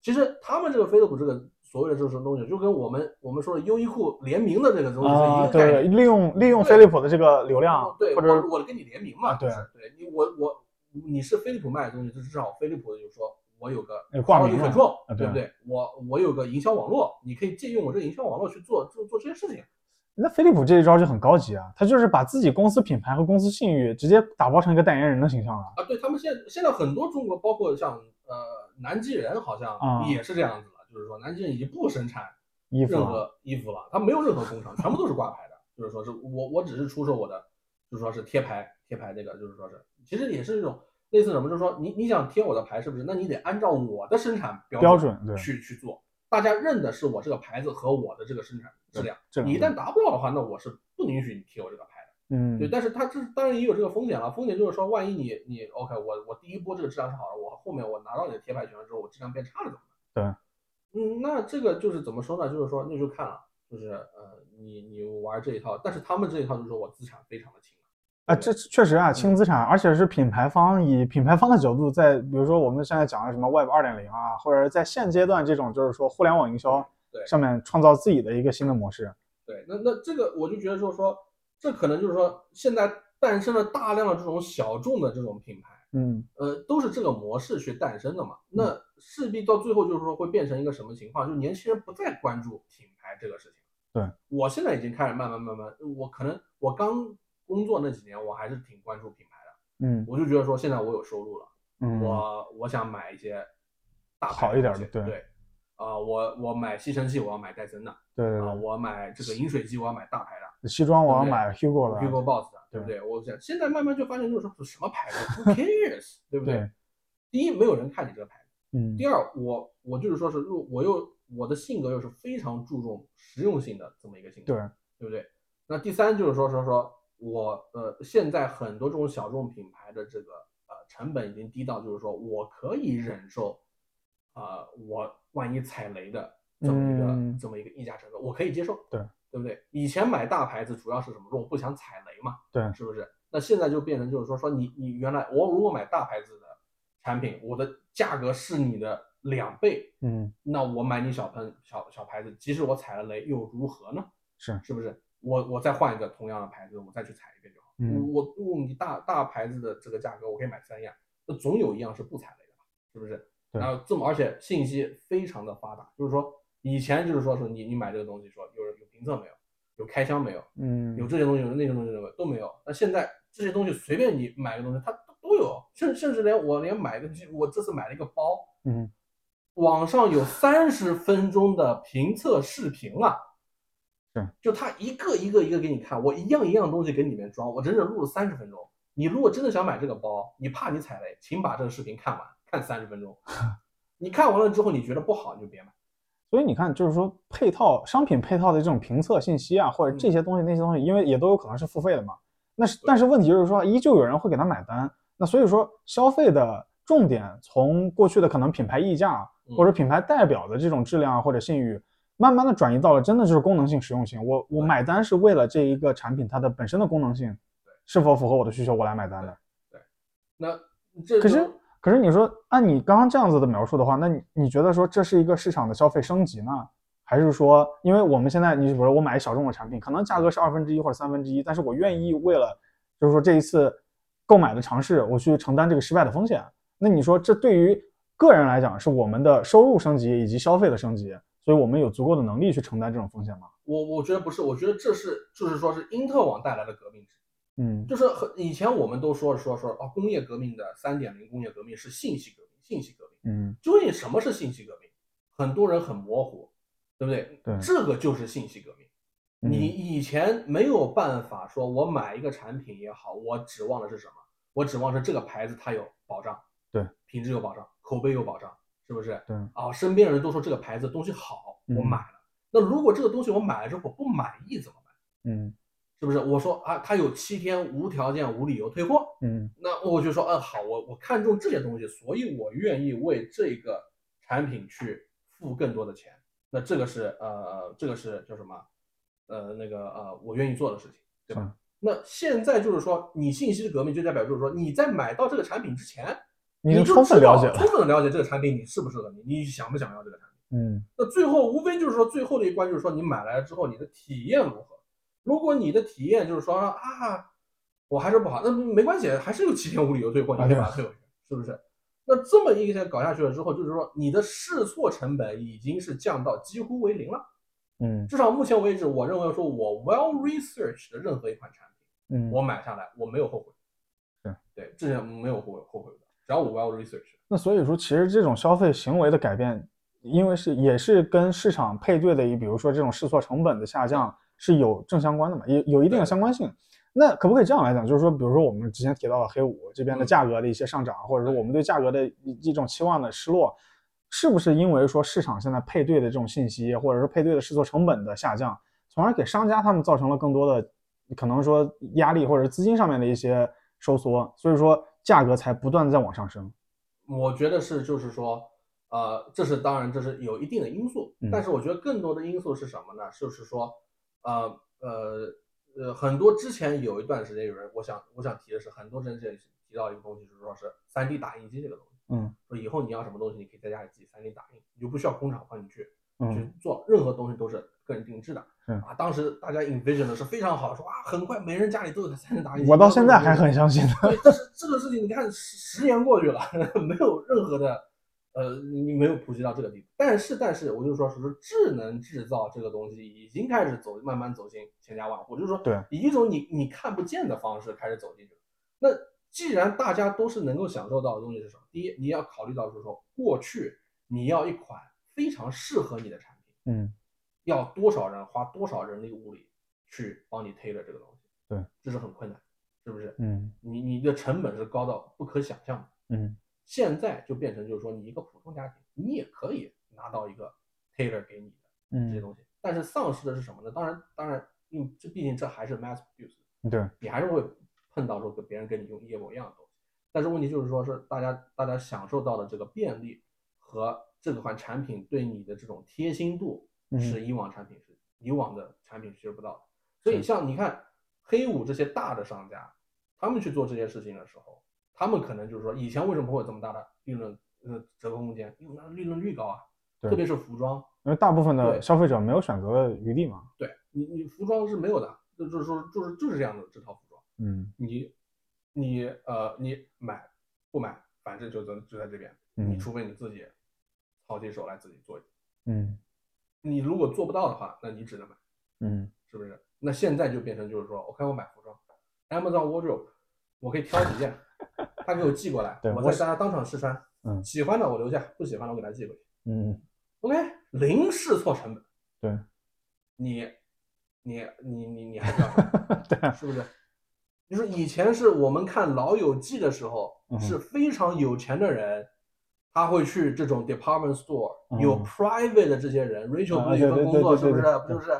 其实他们这个飞利浦这个所谓的这种东西，就跟我们我们说的优衣库联名的这个东西是啊，一个概对，念。利用利用飞利浦的这个流量，对，或者我我跟你联名嘛，啊对就是对你我我你是飞利浦卖的东西，就至少飞利浦就说我有个有挂名 control，啊对对不对？我我有个营销网络，你可以借用我这个营销网络去做做做这些事情。那飞利浦这一招就很高级啊，他就是把自己公司品牌和公司信誉直接打包成一个代言人的形象了。啊，对他们现在现在很多中国，包括像呃南极人，好像啊也是这样子了，就是说南极人已经不生产任何衣服了，他没有任何工厂，全部都是挂牌的，就是说是我我只是出售我的，就是说是贴牌贴牌这个，就是说是其实也是一种类似什么，就是说你你想贴我的牌是不是？那你得按照我的生产标标准去去做，大家认的是我这个牌子和我的这个生产质量。你一旦达不到的话，那我是不允许你贴我这个。嗯，对，但是它这当然也有这个风险了，风险就是说，万一你你 OK，我我第一波这个质量是好的，我后面我拿到你的贴牌权了之后，我质量变差了怎么办？对，嗯，那这个就是怎么说呢？就是说那就看了，就是呃，你你玩这一套，但是他们这一套就是说我资产非常的轻啊，这确实啊，轻资产，而且是品牌方以品牌方的角度，在比如说我们现在讲的什么 Web 二点零啊，或者在现阶段这种就是说互联网营销上面创造自己的一个新的模式。对，那那这个我就觉得就是说，这可能就是说现在诞生了大量的这种小众的这种品牌，嗯，呃，都是这个模式去诞生的嘛。那势必到最后就是说会变成一个什么情况？就是年轻人不再关注品牌这个事情。对我现在已经开始慢慢慢慢，我可能我刚。工作那几年，我还是挺关注品牌的，嗯，我就觉得说现在我有收入了，嗯，我我想买一些大好一点的，对对，啊，我我买吸尘器，我要买戴森的，对啊，我买这个饮水机，我要买大牌的，西装我要买 Hugo 的，Hugo Boss 的，对不对？我想现在慢慢就发现就是说什么牌子，Who cares，*laughs* 对不对？第一，没有人看你这个牌子，嗯，第二，我我就是说是，我又我的性格又是非常注重实用性的这么一个性格，对对不对？那第三就是说说说。我呃，现在很多这种小众品牌的这个呃成本已经低到，就是说我可以忍受，啊，我万一踩雷的这么一个这么一个溢价成本，我可以接受，对对不对？以前买大牌子主要是什么？说我不想踩雷嘛，对，是不是？那现在就变成就是说说你你原来我如果买大牌子的产品，我的价格是你的两倍，嗯，那我买你小喷小小牌子，即使我踩了雷又如何呢？是是不是？我我再换一个同样的牌子，我再去踩一遍就好。嗯，我用你大大牌子的这个价格，我可以买三样，那总有一样是不踩雷的吧？是不是？然后这么，而且信息非常的发达，就是说以前就是说是你你买这个东西，说有有评测没有？有开箱没有？嗯，有这些东西，有那些东西都没有都没有。那现在这些东西随便你买个东西，它都有，甚甚至连我连买个我这次买了一个包，嗯，网上有三十分钟的评测视频啊。是，就他一个一个一个给你看，我一样一样东西给里面装，我整整录了三十分钟。你如果真的想买这个包，你怕你踩雷，请把这个视频看完，看三十分钟。*laughs* 你看完了之后，你觉得不好，你就别买。所以你看，就是说配套商品配套的这种评测信息啊，或者这些东西那些东西，因为也都有可能是付费的嘛。那是，但是问题就是说，依旧有人会给他买单。那所以说，消费的重点从过去的可能品牌溢价或者品牌代表的这种质量或者信誉。慢慢的转移到了真的就是功能性、实用性。我我买单是为了这一个产品它的本身的功能性，是否符合我的需求，我来买单的。对，那这可是可是你说按你刚刚这样子的描述的话，那你你觉得说这是一个市场的消费升级呢，还是说因为我们现在你比如说我买小众的产品，可能价格是二分之一或者三分之一，但是我愿意为了就是说这一次购买的尝试，我去承担这个失败的风险。那你说这对于个人来讲是我们的收入升级以及消费的升级？所以我们有足够的能力去承担这种风险吗？我我觉得不是，我觉得这是就是说是因特网带来的革命。嗯，就是很以前我们都说说说啊，工业革命的三点零工业革命是信息革命，信息革命。嗯，究竟什么是信息革命？很多人很模糊，对不对？对，这个就是信息革命。你以前没有办法说，我买一个产品也好，我指望的是什么？我指望是这个牌子它有保障，对，品质有保障，口碑有保障。是不是？对啊，身边人都说这个牌子东西好，我买了。那如果这个东西我买了之后我不满意怎么办？嗯，是不是？我说啊，他有七天无条件无理由退货。嗯，那我就说，嗯，好，我我看中这些东西，所以我愿意为这个产品去付更多的钱。那这个是呃，这个是叫什么？呃，那个呃，我愿意做的事情，对吧？那现在就是说，你信息的革命就代表就是说，你在买到这个产品之前。你就充分了解了，充分的了解这个产品，你适不适合你，你想不想要这个产品？嗯，那最后无非就是说，最后的一关就是说，你买来了之后，你的体验如何？如果你的体验就是说啊，我还是不好，那没关系，还是有七天无理由退货，你可以把它退回去，是不是？那这么一个搞下去了之后，就是说你的试错成本已经是降到几乎为零了。嗯，至少目前为止，我认为说我 well research 的任何一款产品，嗯，我买下来我没有后悔。对对，之前没有后悔后悔的。只要我 well research，那所以说，其实这种消费行为的改变，因为是也是跟市场配对的，比如说这种试错成本的下降是有正相关的嘛，有有一定的相关性。那可不可以这样来讲，就是说，比如说我们之前提到的黑五这边的价格的一些上涨，或者说我们对价格的一一种期望的失落，是不是因为说市场现在配对的这种信息，或者说配对的试错成本的下降，从而给商家他们造成了更多的可能说压力或者资金上面的一些收缩，所以说价格才不断的在往上升。我觉得是，就是说，呃，这是当然，这是有一定的因素，嗯但是我觉得更多的因素是什么呢？就是说，呃呃呃，很多之前有一段时间有人，我想我想提的是，很多人这里提到一个东西，就是说是三 D 打印机这个东西，嗯说以后你要什么东西，你可以在家里自己三 D 打印，你就不需要工厂帮你去嗯去做，任何东西都是个人定制的。嗯啊，当时大家 envision 的是非常好，说啊，很快每人家里都有三 D 打印机。我到现在还很相信的。对，这是这个事情，你看十十年过去了，*laughs* 没有任何的，呃，你没有普及到这个地步。但是，但是，我就说，是智能制造这个东西已经开始走，慢慢走进千家万户，就是说，对，以一种你你看不见的方式开始走进去。那既然大家都是能够享受到的东西是什么？第一，你要考虑到就是说，过去你要一款非常适合你的产品，嗯要多少人花多少人力物力去帮你 tailor 这个东西，对，这是很困难，是不是？嗯你你的成本是高到不可想象的。嗯现在就变成就是说，你一个普通家庭，你也可以拿到一个 Taylor 给你的这些嗯，东西。但是丧失的是什么呢？当然，当然，因为这毕竟这还是 mass produce，对，你还是会碰到说跟别人跟你用一模一样的东西。但是问题就是说是大家大家享受到的这个便利和这款产品对你的这种贴心度，嗯是以往产品是以往的产品是不到的。所以像你看黑五这些大的商家，他们去做这些事情的时候，他们可能就是说以前为什么会有这么大的利润呃折扣空间？因为它利润率高啊，特别是服装，因为大部分的消费者没有选择的余地嘛。对你你服装是没有的，就就是说就是就是这样的这套服装。嗯你你呃你买不买，反正就在就在这边，你嗯除非你自己操起手来自己做，嗯你如果做不到的话，那你只能买，嗯是不是？那现在就变成就是说，OK，我买服装，Amazon Wardrobe，我可以挑几件，*laughs* 他给我寄过来，对我在大家当场试穿，嗯喜欢的我留下，不喜欢的我给他寄回去嗯，，OK，零试错成本，对你你你你你还不要什么？对，是不是？就是以前是我们看《老友记》的时候，嗯是非常有钱的人，他会去这种 department store，、嗯有 private 的这些人，Rachel 啊不是有份工作，是不是？不就是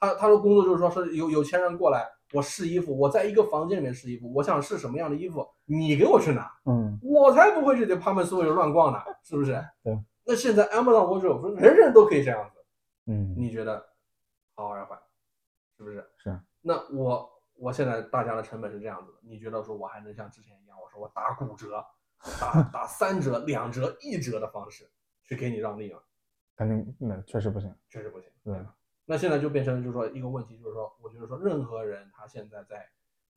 他他的工作就是说是有有钱人过来，我试衣服，我在一个房间里面试衣服，我想试什么样的衣服，你给我去拿，嗯我才不会去 department store 里乱逛呢，是不是？对。那现在 Amazon Wardrobe 人人都可以这样子，嗯，你觉得好还是坏？是不是？是。那我我现在大家的成本是这样子的，你觉得说我还能像之前一样，我说我打骨折，打打三折、两折、一折的方式去给你让利吗？肯定那确实不行。确实不行。对吧？那现在就变成就是说一个问题，就是说，我觉得说任何人他现在在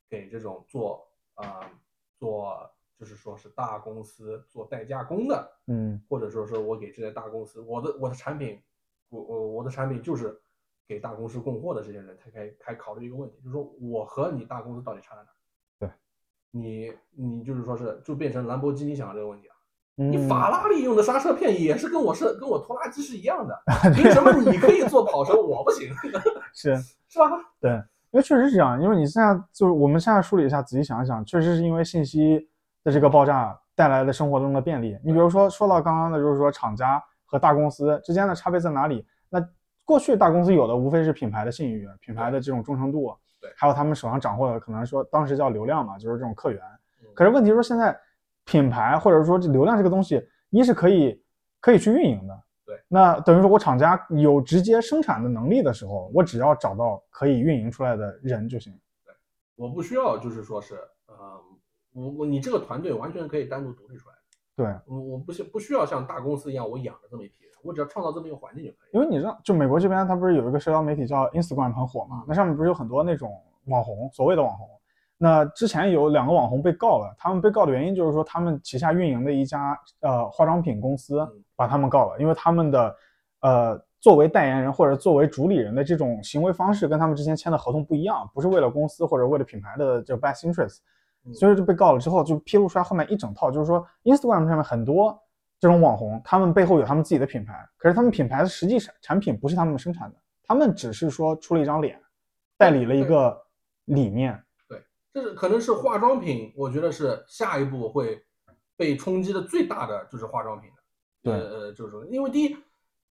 给这种做啊、呃做就是说是大公司做代加工的，嗯或者说是我给这些大公司，我的我的产品，我我我的产品就是给大公司供货的这些人，才该该考虑一个问题，就是说我和你大公司到底差在哪？对，你你就是说是就变成兰博基尼想的这个问题你法拉利用的刹车片也是跟我是跟我拖拉机是一样的，*laughs* 凭什么你可以做跑车，我不行？*laughs* 是是吧？对，因为确实是这样，因为你现在就是我们现在梳理一下，仔细想一想，确实是因为信息的这个爆炸带来的生活中的便利。你比如说说到刚刚的，就是说厂家和大公司之间的差别在哪里？那过去大公司有的无非是品牌的信誉、品牌的这种忠诚度，对还有他们手上掌握的可能说当时叫流量嘛，就是这种客源。嗯可是问题是说现在品牌或者说这流量这个东西，一是可以可以去运营的，对，那等于说我厂家有直接生产的能力的时候，我只要找到可以运营出来的人就行。对我不需要就是说是，呃，我我你这个团队完全可以单独独立出来，对，我我不需不需要像大公司一样我养着这么一批人，我只要创造这么一个环境就可以。因为你知道，就美国这边它不是有一个社交媒体叫 Instagram 很火嘛，那上面不是有很多那种网红，所谓的网红。那之前有两个网红被告了，他们被告的原因就是说他们旗下运营的一家呃化妆品公司嗯把他们告了，因为他们的呃作为代言人或者作为主理人的这种行为方式跟他们之前签的合同不一样，不是为了公司或者为了品牌的这 best interest，嗯所以就被告了之后就披露出来后面一整套，就是说 Instagram 上面很多这种网红，他们背后有他们自己的品牌，可是他们品牌的实际产产品不是他们生产的，他们只是说出了一张脸，代理了一个理念。这是可能是化妆品，我觉得是下一步会被冲击的最大的就是化妆品的。对呃呃，就是说，因为第一，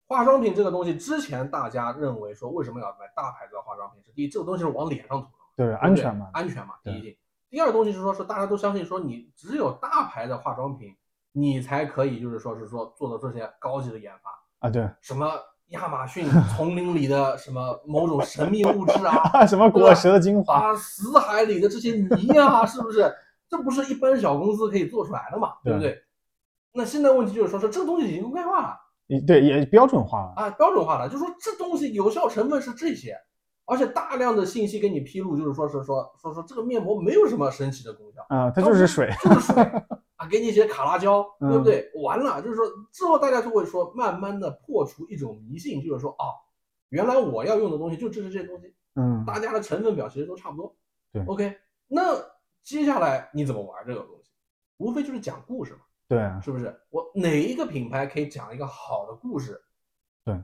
化妆品这个东西之前大家认为说为什么要买大牌子的化妆品是第一，这个东西是往脸上涂的，对安全嘛，安全嘛，第一点。第二个东西是说，是大家都相信说，你只有大牌的化妆品，你才可以就是说是说做到这些高级的研发，啊，对，什么亚马逊丛林里的什么某种神秘物质啊，*laughs* 什么果实的精华，啊，死海里的这些泥啊，是不是？这不是一般小公司可以做出来的嘛，对。不对？那现在问题就是说，是这个东西已经公开化了。也对，也标准化了，啊，标准化了，就是说这东西有效成分是这些，而且大量的信息给你披露，就是说是说说说这个面膜没有什么神奇的功效，啊，它就是水，就是水。啊，给你一些卡拉胶，嗯对不对？完了，就是说之后大家就会说，慢慢的破除一种迷信，就是说啊，原来我要用的东西就支持这些东西，嗯，大家的成分表其实都差不多。对，OK，那接下来你怎么玩这个东西？无非就是讲故事嘛，对，是不是？我哪一个品牌可以讲一个好的故事，对，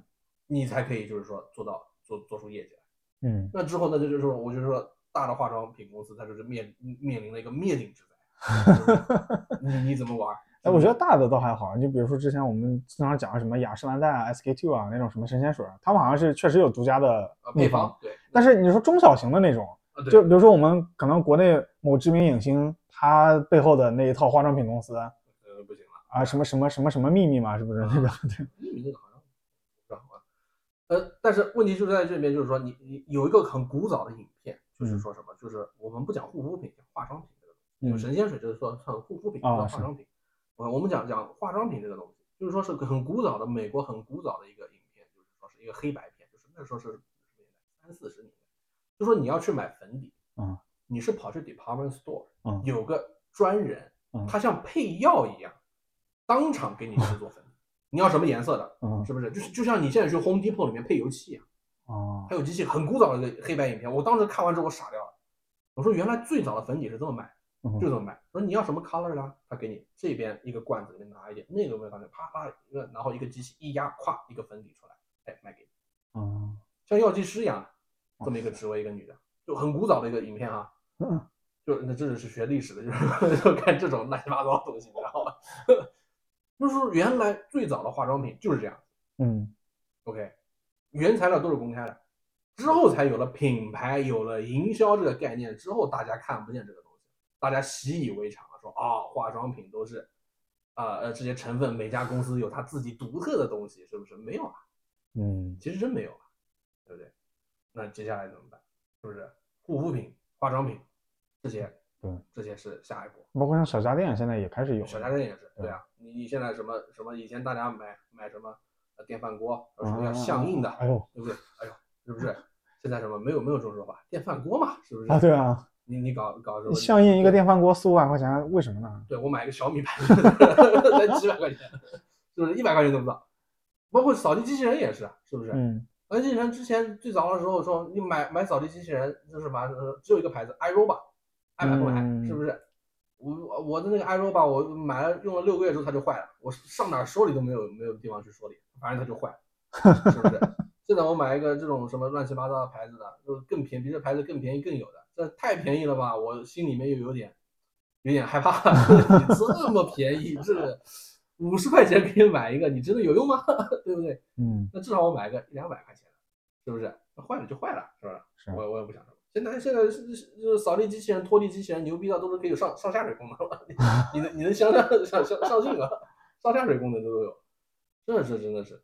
你才可以就是说做到做做出业绩来。嗯，那之后呢，这就是说，我就说大的化妆品公司它就是面面临了一个灭顶之灾，*laughs* 你你怎么玩？哎，我觉得大的倒还好，就比如说之前我们经常讲的什么雅诗兰黛啊、SK two 啊那种什么神仙水，他们好像是确实有独家的配方对，但是你说中小型的那种，啊就比如说我们可能国内某知名影星，他背后的那一套化妆品公司呃不行了。啊，什么什么什么什么秘密嘛，是不是那个？对，秘密那个好像不知道啊。呃，但是问题就在这边，就是说你你有一个很古早的影片，就是说什么，就是我们不讲护肤品，讲化妆品嗯神仙水就是说算护肤品，化妆品。呃，我们讲讲化妆品这个东西，就是说是个很古早的美国很古早的一个影片，就是说是一个黑白片，就是那时候是什么年代？三四十年代。就说你要去买粉底，嗯，你是跑去 department store，嗯有个专人嗯，他像配药一样，当场给你制作粉底。你要什么颜色的？嗯是不是？就是就像你现在去 Home Depot 里面配油漆一样，哦它有机器，很古早的一个黑白影片。我当时看完之后我傻掉了，我说原来最早的粉底是这么买，嗯就这么买。说你要什么 color 的，他给你这边一个罐子里面拿一点，那个味道啪啪一个，然后一个机器一压，咵一个粉底出来，哎卖给你，嗯像药剂师一样，这么一个职位一个女的，就很古早的一个影片啊。嗯就那真的是学历史的，就是 *laughs* 就看这种乱七八糟的东西，你知道吗？*laughs* 就是说原来最早的化妆品就是这样。嗯 OK，原材料都是公开的，之后才有了品牌，有了营销这个概念，之后大家看不见这个大家习以为常了，说啊、化妆品都是，啊呃这些成分每家公司有它自己独特的东西，是不是？没有啊，嗯其实真没有啊，对不对？那接下来怎么办？是不是？护肤品、化妆品这些，对，这些是下一步。包括像小家电现在也开始有，小家电也是，对对啊，你你现在什么什么，以前大家买买什么呃电饭锅，啊什么要相应的，哎呦对不对？哎呦，是不是？现在什么没有没有这种说法，电饭锅嘛，是不是？啊，对啊，你你搞搞什么？相应一个电饭锅四五百块钱，为什么呢？对我买一个小米牌子，才几百块钱，是不是？一百块钱都不到。包括扫地机器人也是，是不是？嗯扫地机器人之前最早的时候说，你买买扫地机器人就是什么，呃只有一个牌子，iRobot，爱买不买，嗯是不是？我我的那个 iRobot，我买了用了六个月之后它就坏了，我上哪儿说理都没有没有地方去说理，反正它就坏了，是不是？*laughs* 现在我买一个这种什么乱七八糟的牌子的，就是更便宜比这牌子更便宜更有的，这太便宜了吧？我心里面又有点有点害怕，*laughs* 你这么便宜，这个五十块钱可以买一个，你真的有用吗？*laughs* 对不对？嗯那至少我买个一两百块钱，是不是？那坏了就坏了，是吧？是我我也不想说。现在现在是是是扫地机器人、拖地机器人牛逼到都是可以有上上下水功能了，*laughs* 你你能你能想象上上上镜啊，上下水功能都有，这是真的是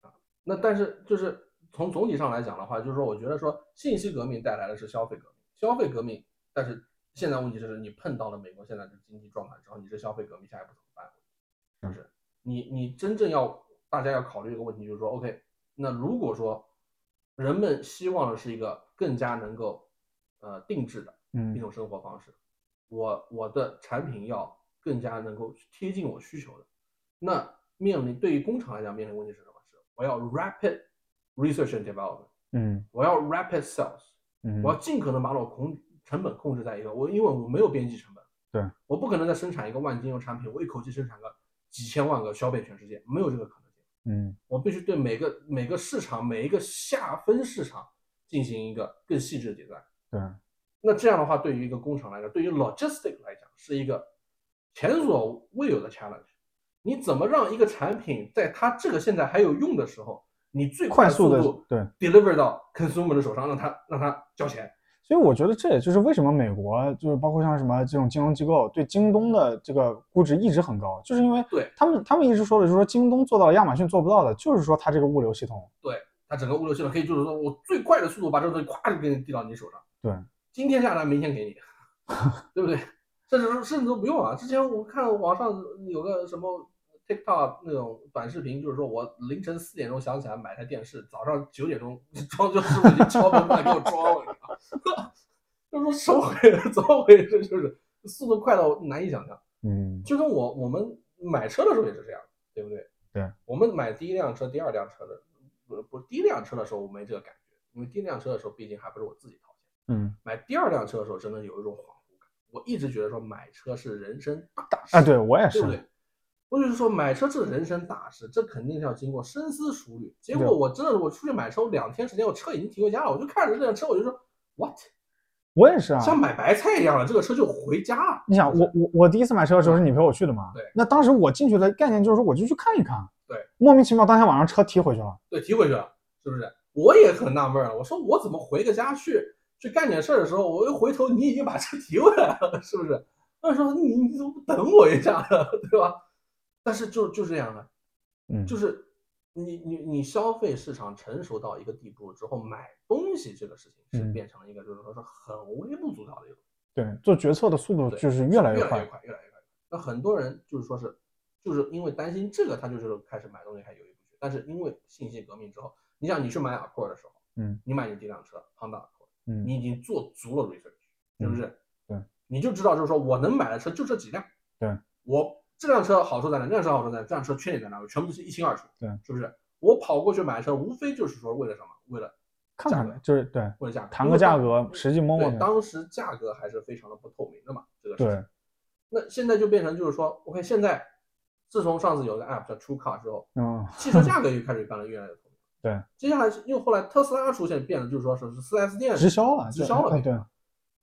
啊。那但是就是从总体上来讲的话，就是说我觉得说信息革命带来的是消费革命，消费革命，但是现在问题就是你碰到了美国现在的经济状况之后，你这消费革命下一步怎么办？是不是？你你真正要大家要考虑一个问题，就是说，OK，那如果说人们希望的是一个更加能够呃定制的一嗯种生活方式，我我的产品要更加能够贴近我需求的，那面临对于工厂来讲面临问题是什么？是我要 rapid research and development，嗯我要 rapid sales，嗯我要尽可能把我控成本控制在一个我因为我没有边际成本，对我不可能再生产一个万金油产品，我一口气生产个几千万个消费全世界，没有这个可能性。嗯我必须对每个每个市场每一个下分市场进行一个更细致的计算。对，那这样的话，对于一个工厂来讲，对于 logistic 来讲，是一个前所未有的 challenge。你怎么让一个产品在它这个现在还有用的时候，你最快速的对，deliver 到 consumer 的手上，让他让他交钱？所以我觉得这也就是为什么美国就是包括像什么这种金融机构对京东的这个估值一直很高，就是因为对他们他们一直说的就是说京东做到了亚马逊做不到的，就是说它这个物流系统。对它整个物流系统可以就是说我最快的速度把这个东西咵就给你递到你手上，对，今天下单明天给你，*laughs* 对不对？甚至说甚至都不用啊。之前我看网上有个什么 TikTok 那种短视频，就是说我凌晨四点钟想起来买台电视，早上九点钟装修师傅已经敲门过来给我装了？*laughs* 就说什么回事？怎么回事？就是速度快到难以想象。嗯，就跟我我们买车的时候也是这样，对不对？对，我们买第一辆车、第二辆车的，不不，第一辆车的时候我没这个感觉，因为第一辆车的时候毕竟还不是我自己掏钱。嗯，买第二辆车的时候，真的有一种恍惚感。我一直觉得说买车是人生大事，啊，对我也是对不，对？我就是说买车是人生大事，这肯定是要经过深思熟虑。结果我真的我出去买车，我两天时间我车已经提回家了，我就看着这辆车，我就说 what，我也是啊。像买白菜一样的，这个车就回家了。你想，我我我第一次买车的时候是你陪我去的嘛？对那当时我进去的概念就是说，我就去看一看。对。莫名其妙，当天晚上车提回去了。对，提回去了，是不是？我也很纳闷了，我说我怎么回个家去去干点事儿的时候，我又回头，你已经把车提回来了，是不是？那说你你怎么不等我一下呢，*laughs* 对吧？但是就就这样的，嗯，就是你你你消费市场成熟到一个地步之后，买东西这个事情是嗯变成了一个就是说是很微不足道的一个，对，做决策的速度就是越来越快。快，越来越快。那很多人就是说是就是因为担心这个，他就是开始买东西还犹豫不决。但是因为信息革命之后，你想你去买 Accord 的时候，嗯你买你第一辆车 Honda Accord，嗯你已经做足了 research，是不是？对，你就知道就是说我能买的车就这几辆。对，我这辆车好处在哪？那辆车好处在哪？这辆车缺点在哪？我全部都是一清二楚。对，是不是？我跑过去买车，无非就是说为了什么？为了看价格看就是对，为了价格，谈个价格，实际摸摸。当时价格还是非常的不透明的嘛，这个事情。对，那现在就变成就是说，OK，现在自从上次有个 app 叫 True Car 之后，嗯，汽车价格又开始变得越来越透明。*laughs* 对，接下来是又后来特斯拉出现，变得就是说是是 4S 店直销了，直销了对对，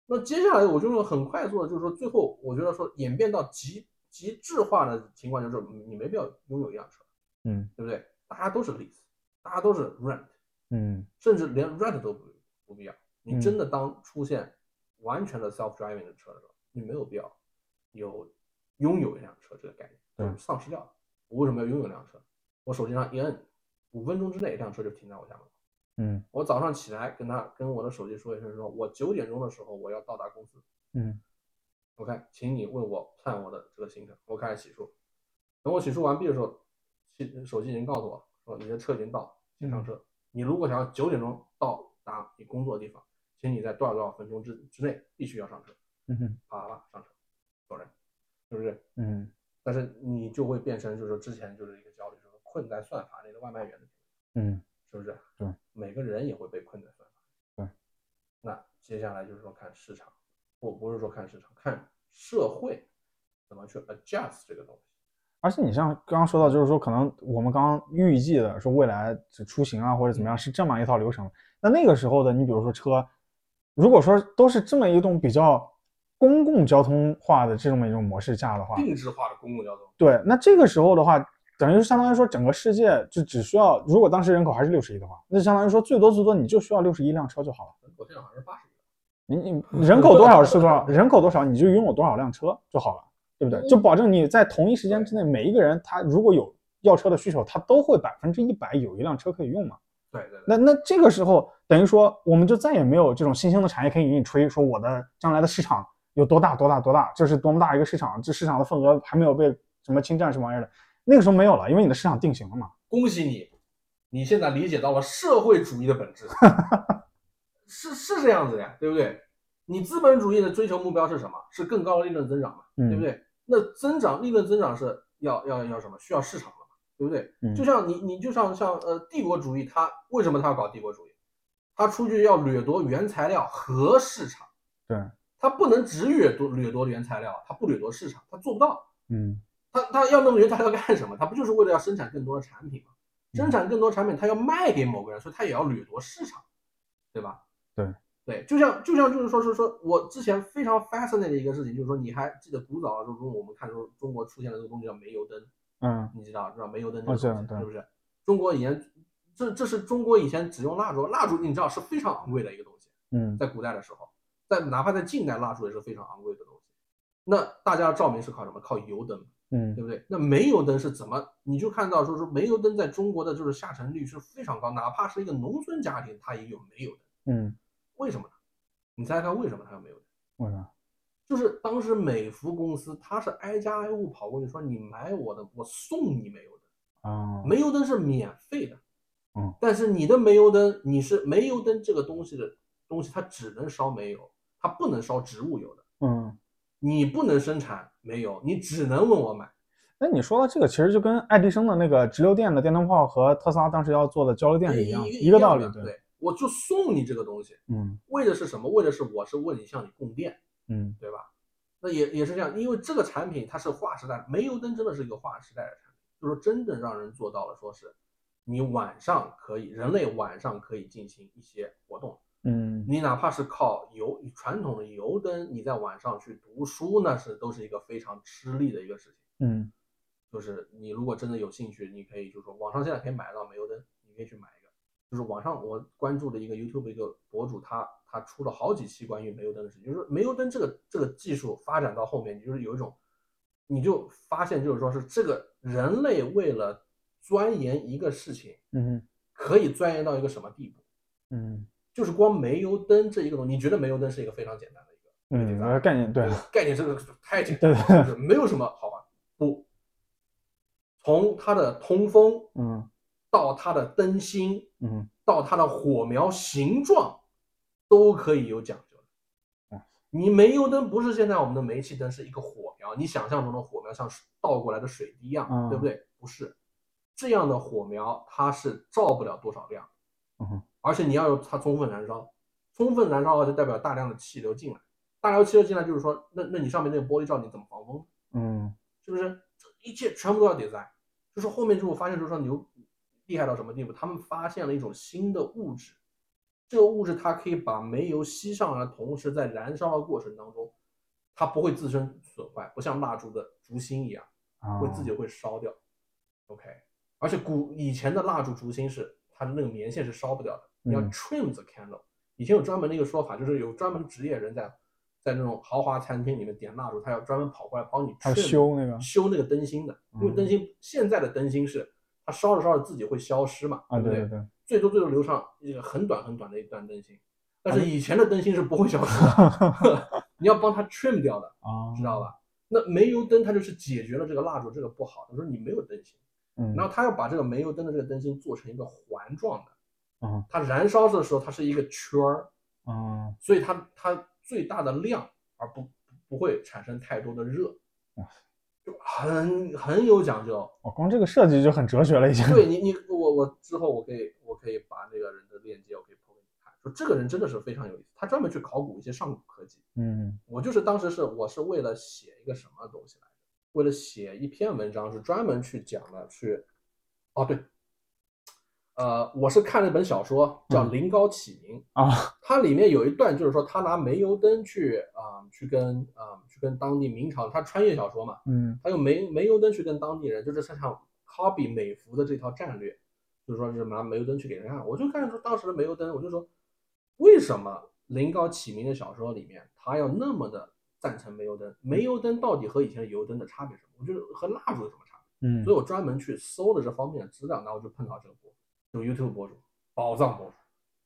那接下来我就用很快速的，就是说最后我觉得说演变到极极致化的情况，就是你你没必要拥有一辆车，嗯对不对？大家都是 lease，大家都是 rent，嗯甚至连 rent 都不不必要。你嗯真的当出现完全的 self driving 的车的时候，你没有必要有拥有一辆车这个概念，对就是丧失掉了。我为什么要拥有一辆车？我手机上一摁，五分钟之内一辆车就停在我家门口。嗯我早上起来跟他跟我的手机说一声，说我九点钟的时候我要到达公司。嗯 OK，请你为我 plan 我的这个行程。我开始洗漱，等我洗漱完毕的时候，手手机已经告诉我说你的车已经到，请上车。你如果想要九点钟到达你工作的地方，请你在多少多少分钟之之内必须要上车。嗯哼啪啪啪上车，走人，是不是？嗯但是你就会变成就是说之前就是一个焦虑，就是困在算法内的外卖员的，嗯是不是？对，每个人也会被困在算法。对，那接下来就是说看市场，或不是说看市场，看社会怎么去 adjust 这个东西。而且你像刚刚说到，就是说可能我们刚刚预计的说未来这出行啊或者怎么样是这么一套流程，那那个时候的你比如说车，如果说都是这么一种比较公共交通化的这么一种模式下的话，定制化的公共交通，对，那这个时候的话，等于是相当于说整个世界就只需要，如果当时人口还是六十亿的话，那相当于说最多最多你就需要六十一辆车就好了。我现在好像是八十亿。你你 *laughs* 人口多少是多少，人口多少你就拥有多少辆车就好了，对不对？就保证你在同一时间之内，每一个人他如果有要车的需求，他都会百分之一百有一辆车可以用嘛。对对对，那那这个时候等于说我们就再也没有这种新兴的产业可以给你吹说我的将来的市场有多大多大多大，这是多么大一个市场，这市场的份额还没有被什么侵占什么玩意儿的，那个时候没有了，因为你的市场定型了嘛。恭喜你，你现在理解到了社会主义的本质，是是这样子的呀，对不对？你资本主义的追求目标是什么？是更高的利润增长嘛，嗯对不对？那增长利润增长是要要要什么？需要市场的嘛，对不对？嗯就像你你就像像呃帝国主义，它为什么它要搞帝国主义？它出去要掠夺原材料和市场，对，它不能只掠夺掠夺原材料，它不掠夺市场，它做不到。嗯他他要那么原材料干什么？他不就是为了要生产更多的产品吗？生产更多产品，他要卖给某个人，所以他也要掠夺市场，对吧？对对，就像就像就是说是说我之前非常 fascinating 的一个事情，就是说你还记得古早的时候，中我们看说中国出现了这个东西叫煤油灯，嗯你知道知道煤油灯这个东西是不是？中国以前这这是中国以前只用蜡烛，蜡烛你知道是非常昂贵的一个东西，嗯在古代的时候，在哪怕在近代，蜡烛也是非常昂贵的东西。那大家照明是靠什么？靠油灯，嗯对不对？那煤油灯是怎么？你就看到说说煤油灯在中国的就是下沉率是非常高，哪怕是一个农村家庭，它也有煤油灯。嗯，为什么呢？你猜猜看为什么它有煤油灯？为啥？就是当时美孚公司，他是挨家挨户跑过去说，你买我的，我送你煤油灯。啊，煤油灯是免费的，嗯，但是你的煤油灯，你是煤油灯这个东西的东西，它只能烧煤油，它不能烧植物油的，嗯，你不能生产煤油，你只能问我买。那你说到这个，其实就跟爱迪生的那个直流电的电灯泡和特斯拉当时要做的交流电是一样，一一个道理对，我就送你这个东西，嗯为的是什么？为的是我是为你向你供电，嗯对吧？那也也是这样，因为这个产品它是划时代，煤油灯真的是一个划时代的产品，就是说真正让人做到了，说是你晚上可以，人类晚上可以进行一些活动。嗯你哪怕是靠油传统的油灯，你在晚上去读书，那是都是一个非常吃力的一个事情。嗯就是你如果真的有兴趣，你可以就是说网上现在可以买到煤油灯，你可以去买一个。就是网上我关注的一个 YouTube 一个博主，他他出了好几期关于煤油灯的事情，就是煤油灯这个这个技术发展到后面，你就是有一种，你就发现就是说是这个人类为了钻研一个事情，嗯可以钻研到一个什么地步？嗯就是光煤油灯这一个东西，你觉得煤油灯是一个非常简单的一个嗯，呃概念对，概念，这个太简单了，就是没有什么好玩。不，从它的通风嗯到它的灯芯，嗯到它的火苗形状，都可以有讲究嗯的。你煤油灯不是现在我们的煤气灯是一个火苗，你想象中的火苗像倒过来的水滴一样，嗯对不对？不是，这样的火苗它是照不了多少亮，嗯而且你要有它充分燃烧，充分燃烧的话就代表大量的气流进来，大量气流进来就是说，那那你上面那个玻璃罩你怎么防风？嗯是不是？这一切全部都要 design。就是后面之后发现，就是说牛厉害到什么地步？他们发现了一种新的物质，这个物质它可以把煤油吸上来，同时在燃烧的过程当中，它不会自身损坏，不像蜡烛的烛芯一样啊会自己会烧掉。OK，而且古以前的蜡烛烛芯是它的那个棉线是烧不掉的，你要嗯 trim the candle。以前有专门的一个说法，就是有专门职业人在在那种豪华餐厅里面点蜡烛，他要专门跑过来帮你还有 trim 修那个修那个灯芯的，因为嗯灯芯现在的灯芯是它烧着烧着自己会消失嘛，啊不对对对，最多最多留上一个很短很短的一段灯芯，但啊是以前的灯芯是不会消失的，*laughs* 你要帮它 trim 掉的，啊，知道？吧？那煤油灯它就是解决了这个蜡烛这个不好，他说你没有灯芯，嗯，然后他要把这个煤油灯的这个灯芯做成一个环状的，嗯它燃烧的时候它是一个圈儿，嗯所以它它最大的量而不不会产生太多的热哇，就很很有讲究。哦光这个设计就很哲学了已经。对你你我我之后我可以我可以把那个人的链接我可以抛给你看，说这个人真的是非常有意思，他专门去考古一些上古科技。嗯我就是当时是我是为了写一个什么东西来着？为了写一篇文章，是专门去讲的去，哦对，呃，我是看了一本小说叫《嗯临高启明》，*laughs* 啊它里面有一段就是说他拿煤油灯去啊、去跟啊、去跟当地明朝，他穿越小说嘛，嗯他用煤煤油灯去跟当地人，就是他想 copy 美孚的这套战略，就是说是拿煤油灯去给人看。我就看出当时的煤油灯，我就说，为什么临高启明的小说里面他要那么的赞成煤油灯？煤油灯到底和以前的油灯的差别是什么？我觉得和蜡烛有什么差别？嗯所以我专门去搜了这方面的资料，然后我就碰到这个博主，就 YouTube 博主，宝藏博主，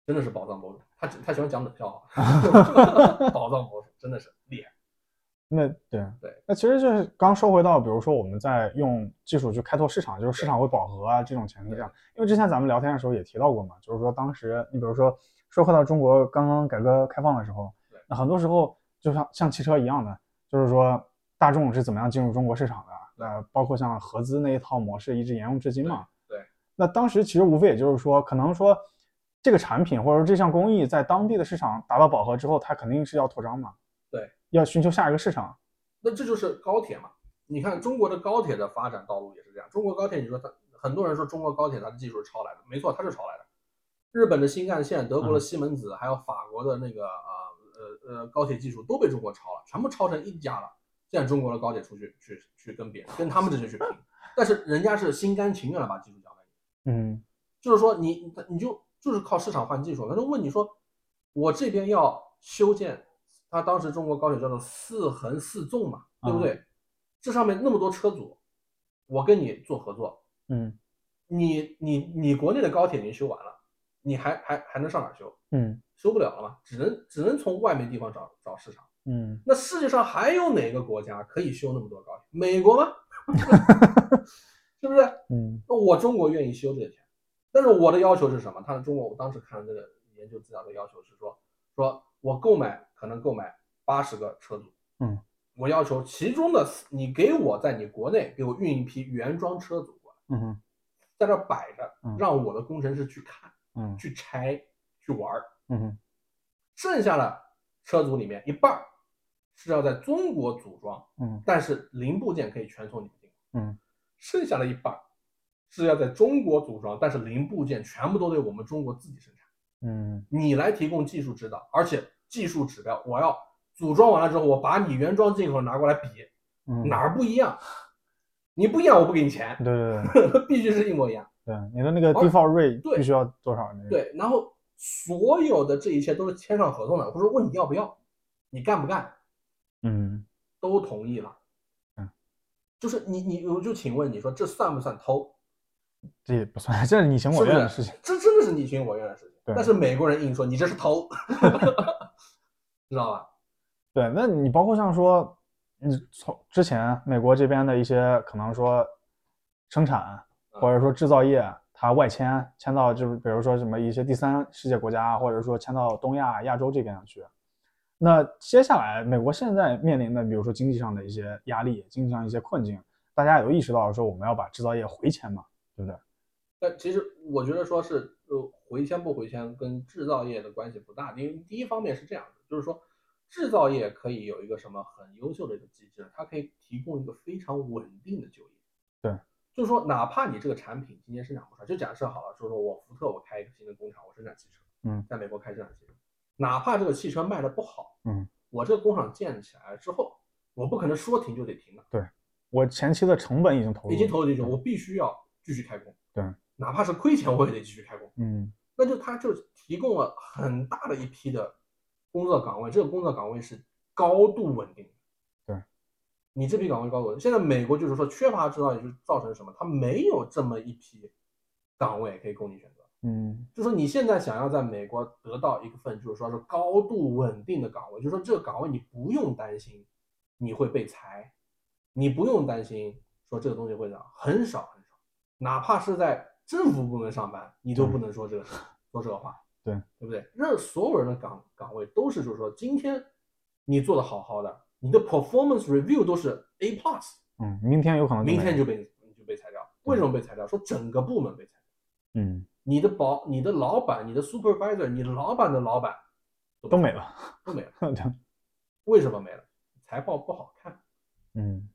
真的是宝藏博主，他他喜欢讲冷笑话，*laughs* 宝藏博主真的是厉害。*laughs* 那对对，那其实就是刚说回到，比如说我们在用技术去开拓市场，就是市场会饱和啊这种前提下，因为之前咱们聊天的时候也提到过嘛，就是说当时你比如说说回到中国刚刚改革开放的时候，那很多时候就像像汽车一样的，就是说大众是怎么样进入中国市场的，呃，包括像合资那一套模式一直沿用至今嘛。那当时其实无非也就是说，可能说这个产品或者说这项工艺在当地的市场达到饱和之后，它肯定是要扩张嘛。对，要寻求下一个市场。那这就是高铁嘛？你看中国的高铁的发展道路也是这样。中国高铁，你说它很多人说中国高铁它的技术是抄来的，没错，它是抄来的。日本的新干线、德国的嗯西门子，还有法国的那个呃呃呃高铁技术都被中国抄了，全部抄成一家了。现在中国的高铁出去去去跟别人跟他们这些去拼，但是人家是心甘情愿的把技术嗯就是说你你就就是靠市场换技术。他就问你说，我这边要修建，他当时中国高铁叫做四横四纵嘛，对不对？这上面那么多车组，我跟你做合作，嗯你你你国内的高铁已经修完了，你还还还能上哪儿修？嗯修不了了嘛，只能只能从外面地方找找市场。嗯那世界上还有哪个国家可以修那么多高铁？美国吗？*laughs* 是不是？嗯。那我中国愿意修这个钱，但是我的要求是什么？他的中国，我当时看这个研究资料的要求是说，说我购买可能购买八十个车主，嗯，我要求其中的你给我在你国内给我运一批原装车主过来，嗯哼在这儿摆着嗯，让我的工程师去看、嗯。去拆、去玩儿，嗯哼。剩下的车组里面一半儿是要在中国组装，嗯。但是零部件可以全从你们订，嗯剩下的一半是要在中国组装，但是零部件全部都得我们中国自己生产，嗯你来提供技术指导，而且技术指标我要组装完了之后，我把你原装进口拿过来比，嗯哪儿不一样？你不一样，我不给你钱对，对对 *laughs* 必须是一模一样。对，你的那个而 default rate 对必须要多少那个？对，然后所有的这一切都是签上合同的，我说问你要不要，你干不干，嗯都同意了。嗯，就是你你我就请问你说这算不算偷？这也不算，这是你情我愿的事情。这真的是你情我愿的事情。对但是美国人硬说你这是偷，*laughs* 知道吧？对，那你包括像说，你从之前美国这边的一些可能说生产嗯或者说制造业，它外迁迁到就是比如说什么一些第三世界国家，或者说迁到东亚、亚洲这边上去。那接下来美国现在面临的，比如说经济上的一些压力，经济上一些困境，大家也都意识到说我们要把制造业回迁嘛，对不对？但其实我觉得说是呃回迁不回迁跟制造业的关系不大，因为第一方面是这样的，就是说制造业可以有一个什么很优秀的一个机制，它可以提供一个非常稳定的就业。对，就是说哪怕你这个产品今年生产不出来，就假设好了，就是说我福特我开一个新的工厂，我生产汽车，嗯，在美国开生产汽车，哪怕这个汽车卖的不好，嗯，我这个工厂建起来之后，我不可能说停就得停的，对我前期的成本已经投入，已经投入进去，我必须要继续开工，对，哪怕是亏钱我也得继续开工。嗯那就他就提供了很大的一批的工作岗位，这个工作岗位是高度稳定的。对，你这批岗位高度稳定。现在美国就是说缺乏制造业，就造成什么？它没有这么一批岗位可以供你选择。嗯就说你现在想要在美国得到一份就是说是高度稳定的岗位，就是说这个岗位你不用担心你会被裁，你不用担心说这个东西会涨，很少很少，哪怕是在政府部门上班，你都不能说这个事说这个话，对对不对？任所有人的岗岗位都是就是说今天你做的好好的，你的 performance review 都是 A plus，嗯，明天有可能明天就就被你就被裁掉，为什么被裁掉？说整个部门被裁掉。嗯你的保、你的老板、你的 supervisor、你的老板的老板都没了，都没了。*laughs* 为什么没了？财报不好看，嗯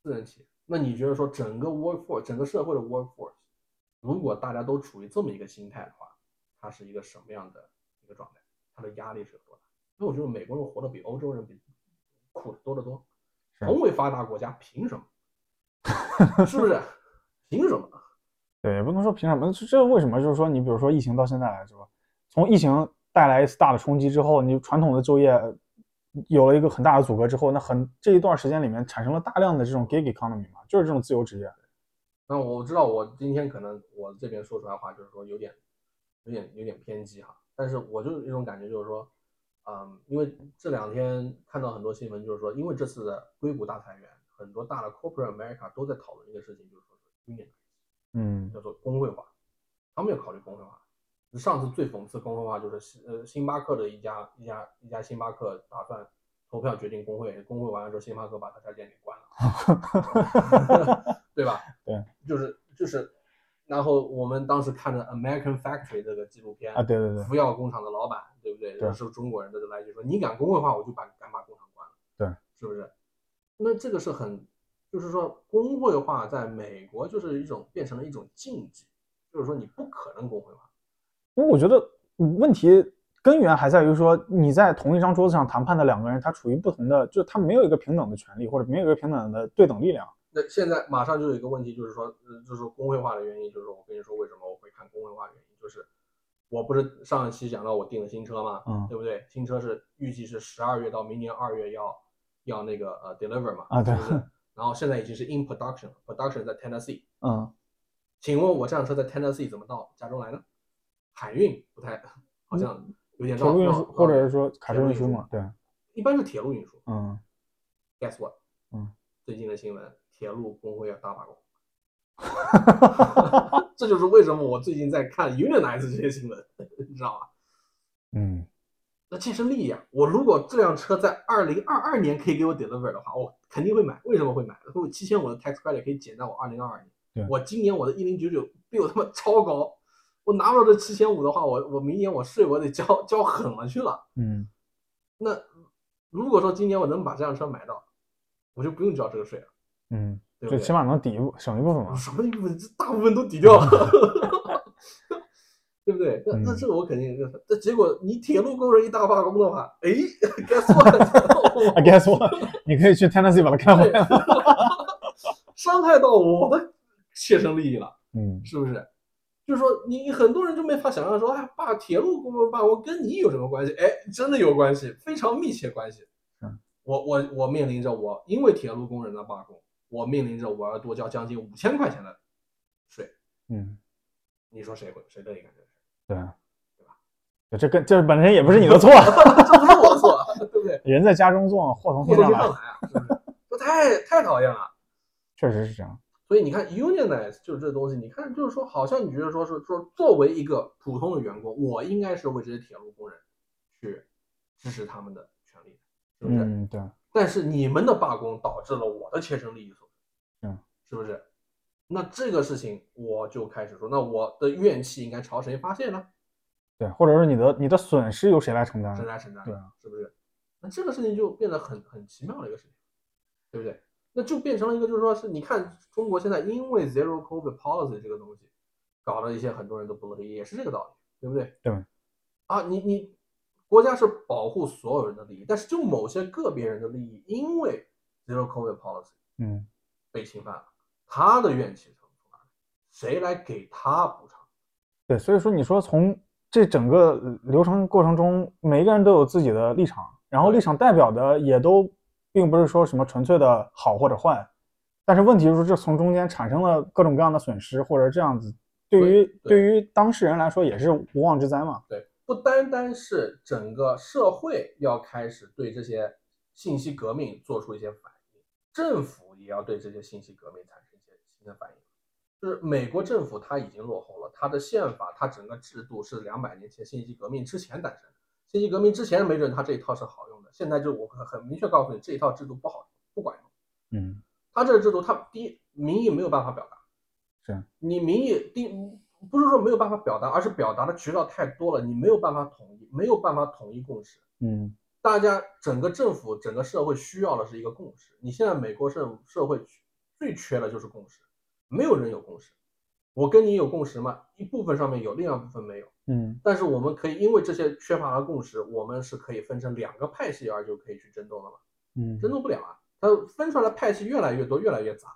私人企业。那你觉得说整个 workforce、整个社会的 workforce，如果大家都处于这么一个心态的话，它是一个什么样的一个状态？它的压力是有多大？所以我觉得美国人活得比欧洲人比苦的多得多。同为发达国家，凭什么？*laughs* 是不是？凭什么？对，也不能说凭什么，这为什么？就是说，你比如说疫情到现在来说，从疫情带来一次大的冲击之后，你传统的就业有了一个很大的阻隔之后，那很这一段时间里面产生了大量的这种 gig economy 嘛，就是这种自由职业。那我知道我今天可能我这边说出来话就是说有点有点有点偏激哈，但是我就有一种感觉就是说，嗯，因为这两天看到很多新闻，就是说因为这次的硅谷大裁员，很多大的 corporate America 都在讨论一个事情，就是说是 union 嗯叫做工会化，他们要考虑工会化。上次最讽刺工会化就是星呃星巴克的一家一家一家星巴克打算投票决定工会，工会完了之后，星巴克把他家店给关了，*laughs* 对吧？对，就是就是，然后我们当时看的《American Factory》这个纪录片啊，对对对福耀工厂的老板，对不对？对是中国人的来就说，你敢工会化，我就把敢把工厂关了，对，是不是？那这个是很，就是说工会化在美国就是一种变成了一种禁忌，就是说你不可能工会化。因为我觉得嗯问题根源还在于说，你在同一张桌子上谈判的两个人，他处于不同的，就是他没有一个平等的权利，或者没有一个平等的对等力量。那现在马上就有一个问题，就是说，呃，就是工会化的原因，就是我跟你说为什么我会看工会化的原因，就是我不是上一期讲到我订了新车嘛？嗯对不对？新车是预计是十二月到明年二月要要那个呃 deliver 嘛，啊对？然后现在已经是 in production，production 在 Tennessee。嗯请问我这辆车在 Tennessee 怎么到加州来呢？海运不太，好像有点绕绕铁路运输或者是说卡车运输嘛，对，一般是铁路运输。嗯 Guess what？嗯，最近的新闻，铁路工会要大罢工。*laughs* 这就是为什么我最近在看 Unionize 这些新闻，*laughs* 你知道吧？嗯那切身利益啊！我如果这辆车在二零二二年可以给我 deliver 的话，我肯定会买。为什么会买？因为七千五的 tax credit 可以减到我二零二二对年。我今年我的一零九九比我他妈超高，我拿不到这七千五的话，我我明年我税我得交交狠了去了。嗯那如果说今年我能把这辆车买到，我就不用交这个税了，嗯，对不对？就起码能抵一部省一部分嘛。什么一部分，这大部分都抵掉了，*laughs* 对不对？那那嗯这个我肯定是，这结果你铁路工人一大罢工的话，哎，guess what？I *laughs* guess what？你可以去 Tennessee 把它开回来。*laughs* 伤害到我的切身利益了，嗯是不是？就是说，你很多人就没法想象说，哎，罢铁路工人罢工跟你有什么关系？哎，真的有关系，非常密切关系。嗯，我我我面临着我因为铁路工人的罢工，我面临着我要多交将近五千块钱的税。嗯，你说谁会谁乐意干这？对对吧？这跟这本身也不是你的错，*laughs* 这不是我的错，对不对？*laughs* 人在家中坐，祸从祸天上来，啊？这太太讨厌了。确实是这样。所以你看，unionize 就是这东西，你看就是说，好像你觉得说是说，作为一个普通的员工，我应该是为这些铁路工人去支持他们的权利，是不是？嗯，对，但是你们的罢工导致了我的切身利益损失，嗯，是不是？那这个事情我就开始说，那我的怨气应该朝谁发泄呢？对，或者是你的你的损失由谁来承担？谁来承担？对啊，是不是？那这个事情就变得很很奇妙的一个事情，对不对？那就变成了一个，就是说是你看中国现在因为 zero covid policy 这个东西，搞了一些很多人都不乐意，也是这个道理，对不对？对。啊，你你国家是保护所有人的利益，但是就某些个别人的利益，因为 zero covid policy 嗯，被侵犯了，他的怨气从哪里？谁来给他补偿？对，所以说你说从这整个流程过程中，每一个人都有自己的立场，然后立场代表的也都并不是说什么纯粹的好或者坏，但是问题就是这从中间产生了各种各样的损失，或者这样子，对于对对于当事人来说也是无妄之灾嘛。对，不单单是整个社会要开始对这些信息革命做出一些反应，政府也要对这些信息革命产生新的反应。就是美国政府它已经落后了，它的宪法、它整个制度是两百年前信息革命之前诞生的。信息革命之前没准它这一套是好用的，现在就我很很明确告诉你，这一套制度不好用，不管用。嗯，它这个制度，它第一民意没有办法表达，是你民意第不是说没有办法表达，而是表达的渠道太多了，你没有办法统一，没有办法统一共识。嗯，大家整个政府、整个社会需要的是一个共识。你现在美国社社会最缺的就是共识，没有人有共识。我跟你有共识吗？一部分上面有，另外一部分没有。嗯，但是我们可以因为这些缺乏了共识，我们是可以分成两个派系而就可以去争斗了吗？嗯，争斗不了啊！它分出来的派系越来越多，越来越杂。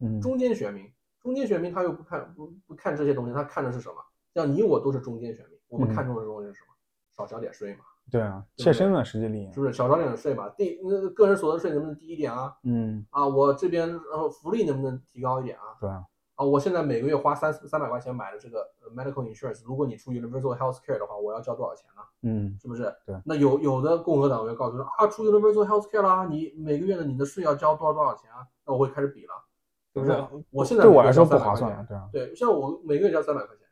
嗯，中间选民，中间选民他又不看不不看这些东西，他看的是什么？像你我都是中间选民，我们嗯看重的东西是什么？少交点税嘛，对啊，切身的实际利益是。不是？少交点税吧，第那个人所得税能不能低一点啊？嗯，啊，我这边呃福利能不能提高一点啊？对啊，啊，我现在每个月花三三百块钱买的这个呃 medical insurance，如果你出 universal health care 的话，我要交多少钱呢？嗯，是不是？对那有有的共和党会告诉说啊，出 universal health care 啦，你每个月的你的税要交多少多少钱啊？那我会开始比了，是不是？我现在对我来说不300块钱划算，对啊，对，像我每个月交三百块钱，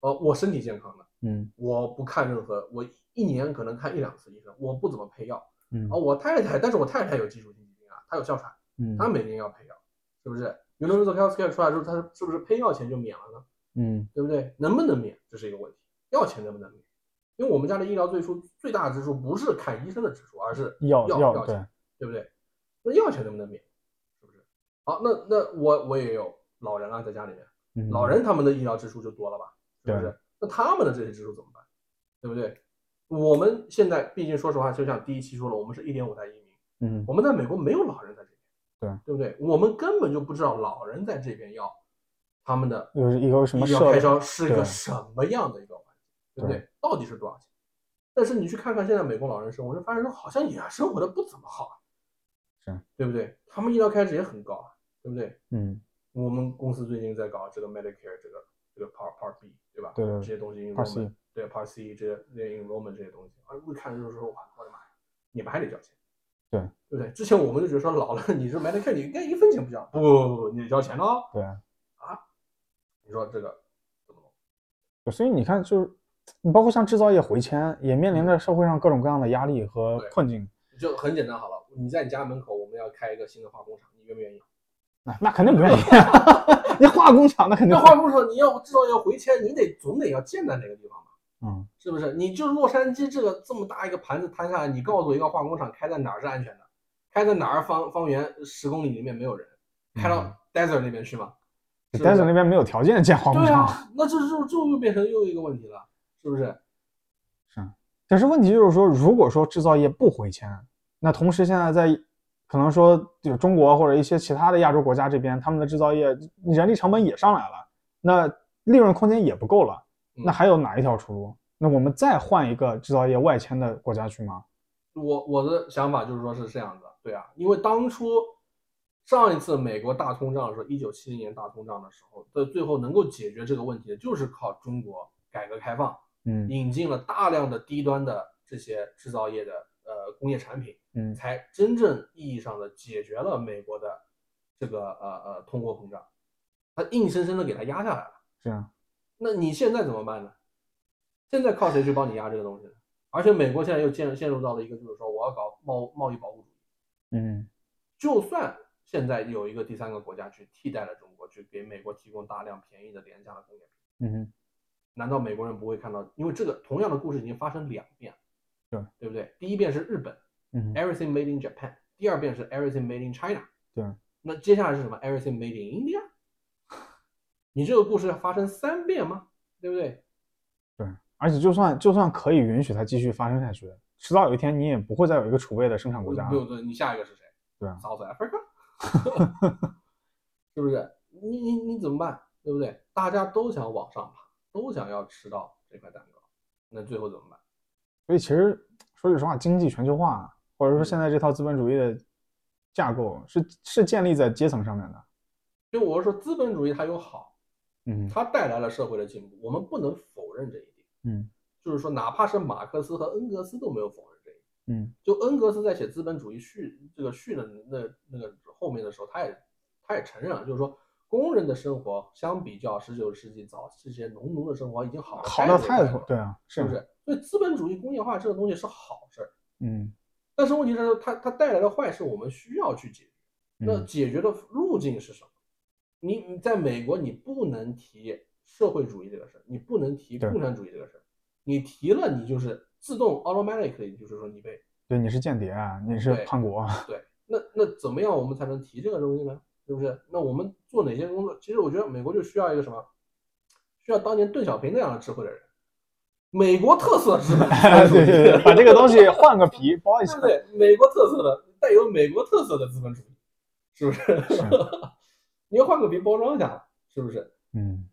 呃，我身体健康的，嗯我不看任何，我一年可能看一两次医生，我不怎么配药嗯啊。我太太，但是我太太有基础性疾病啊，她有哮喘，嗯她每年要配药，是不是？Universal Health Care 出来之后，他是不是配药钱就免了呢？嗯对不对？能不能免，这是一个问题。药钱能不能免？因为我们家的医疗最数最大的支出不是看医生的支出，而是药药药药钱，对不对？那药钱能不能免？是不是？好，那那我我也有老人啊，在家里面。嗯老人他们的医疗支出就多了吧，是不是？那他们的这些支出怎么办？对不对？我们现在毕竟说实话，就像第一期说了，我们是一点五代移民，嗯我们在美国没有老人在这边，对对不对？我们根本就不知道老人在这边要他们的有一个什么医疗开销是一个什么样的一个环境。对不对？到底是多少钱？但是你去看看现在美国老人生活，就发现说好像也生活的不怎么好啊，是对不对？他们医疗开支也很高啊，对不对？嗯，我们公司最近在搞这个 Medicare 这个这个 Part Part B，对吧？对对这些东西 Part C enrollment，对 Part C 这些这些 enrollment 这些东西，啊，一看就是说，哇，我的妈呀，你们还得交钱，对对不对？之前我们就觉得说老了，你是 Medicare，你应该一分钱不交，不不不不，你得交钱的哦。对啊。你说这个怎么弄？所以你看，就是你包括像制造业回迁，也面临着社会上各种各样的压力和困境。就很简单好了，你在你家门口我们要开一个新的化工厂，你愿不愿意？那那肯定不愿意，*laughs* 你化工厂那肯定那化工厂你要制造业回迁，你得总得要建在那个地方吧？嗯，是不是？你就洛杉矶这个这么大一个盘子摊下来，你告诉我一个化工厂开在哪儿是安全的？开在哪儿方方圆十公里里面没有人？开到嗯 desert 那边去吗？是不但是是那边没有条件建化工对厂。啊，那这就就又变成又一个问题了，是不是是？但是问题就是说，如果说制造业不回迁，那同时现在在可能说就中国或者一些其他的亚洲国家这边，他们的制造业人力成本也上来了，那利润空间也不够了，嗯那还有哪一条出路？那我们再换一个制造业外迁的国家去吗？我我的想法就是说是这样的，对啊，因为当初上一次美国大通胀的时候，一九七零年大通胀的时候，在最后能够解决这个问题的，就是靠中国改革开放，嗯引进了大量的低端的这些制造业的呃工业产品，嗯才真正意义上的解决了美国的这个呃呃通货膨胀，它硬生生的给它压下来了。是啊，那你现在怎么办呢？现在靠谁去帮你压这个东西呢？而且美国现在又陷陷入到了一个就是说我要搞贸贸易保护主义，嗯就算现在有一个第三个国家去替代了中国，去给美国提供大量便宜的廉价的工业品，嗯哼难道美国人不会看到？因为这个同样的故事已经发生两遍，对对不对？第一遍是日本嗯，，everything made in Japan；第二遍是 everything made in China。对，那接下来是什么？everything made in India。你这个故事要发生三遍吗？对不对？对，而且就算就算可以允许它继续发生下去，迟早有一天你也不会再有一个储备的生产国家不。用，不用你下一个是谁？对啊，South Africa，*laughs* 是不是？你你你怎么办？对不对？大家都想往上爬，都想要吃到这块蛋糕，那最后怎么办？所以其实说句实话，经济全球化或者说现在这套资本主义的架构是是建立在阶层上面的。就我是说，资本主义它有好，嗯它带来了社会的进步，我们不能否认这一点。嗯就是说，哪怕是马克思和恩格斯都没有否认这一点。嗯就恩格斯在写《资本主义序》这个序的那那个后面的时候，他也他也承认了，就是说工人的生活相比较十九世纪早期这些农奴的生活已经好了好到太多多，对啊，是不是？所以资本主义工业化这个东西是好事儿，嗯但是问题是它它带来的坏事，我们需要去解决。那嗯解决的路径是什么？你你在美国，你不能提社会主义这个事儿，你不能提共产主义这个事儿，你提了，你就是自动 automatically 就是说你被对，你是间谍啊，你是叛国啊，对，那那怎么样我们才能提这个东西呢？是不是？那我们做哪些工作？其实我觉得美国就需要一个什么？需要当年邓小平那样的智慧的人，美国特色资本 *laughs* 对对对，把这个东西换个皮包一下对。对？美国特色的，带有美国特色的资本主义，是不是？*laughs* 你要换个皮包装一下，是不是？嗯，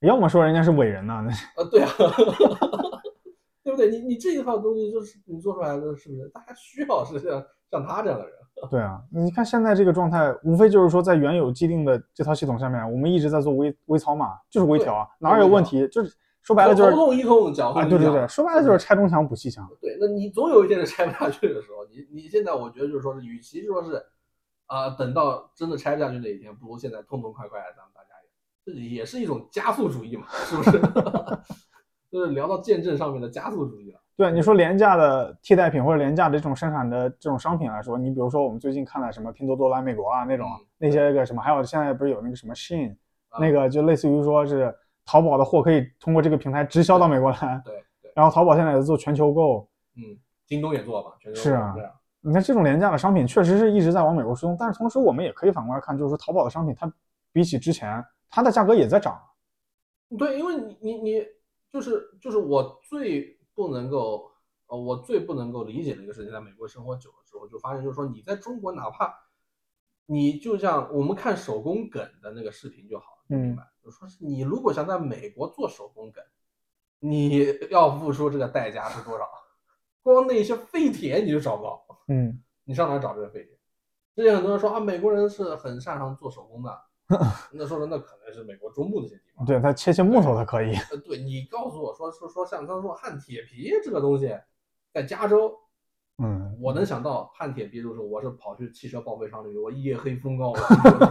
要么说人家是伟人呢，那是啊，对啊，*laughs* 对不对？你你这一套东西就是你做出来的，是不是？大家需要是像像他这样的人。对啊，你看现在这个状态，无非就是说在原有既定的这套系统下面，我们一直在做微微操嘛，就是微调啊，哪有问题？就是说白了就是头痛医头，脚啊，痛医脚对对对，说白了就是拆东墙补西墙。对，那你总有一天是拆不下去的时候。你你现在我觉得就是说是，与其说是啊、等到真的拆不下去那一天，不如现在痛痛快快的，咱们大家也这也是一种加速主义嘛，是不是？*laughs* 就是聊到见证上面的加速主义了。对，你说廉价的替代品或者廉价的这种生产的这种商品来说，你比如说我们最近看了什么拼多多来美国啊那种嗯那些个什么，还有现在不是有那个什么 Shein，啊那个就类似于说是淘宝的货可以通过这个平台直销到美国来，对对，然后淘宝现在也在做全球购，嗯，京东也做吧，全球是啊。你看这种廉价的商品确实是一直在往美国输送，但是同时我们也可以反过来看，就是说淘宝的商品它比起之前它的价格也在涨。对，因为你你你就是就是我最不能够呃，我最不能够理解的一个事情，在美国生活久了之后，就发现就是说你在中国，哪怕你就像我们看手工梗的那个视频就好了，就明白，就说是你如果想在美国做手工梗，你要付出这个代价是多少？光那些废铁你就找不到，嗯，*laughs* 你上哪找这个废铁？之前很多人说啊，美国人是很擅长做手工的，*laughs* 那说的那可能是美国中部那些地方。对他切切木头他可以，呃，对你告诉我说说说像他说焊铁皮这个东西，在加州，嗯，我能想到焊铁皮的时候，我是跑去汽车报废厂里，我夜黑风高，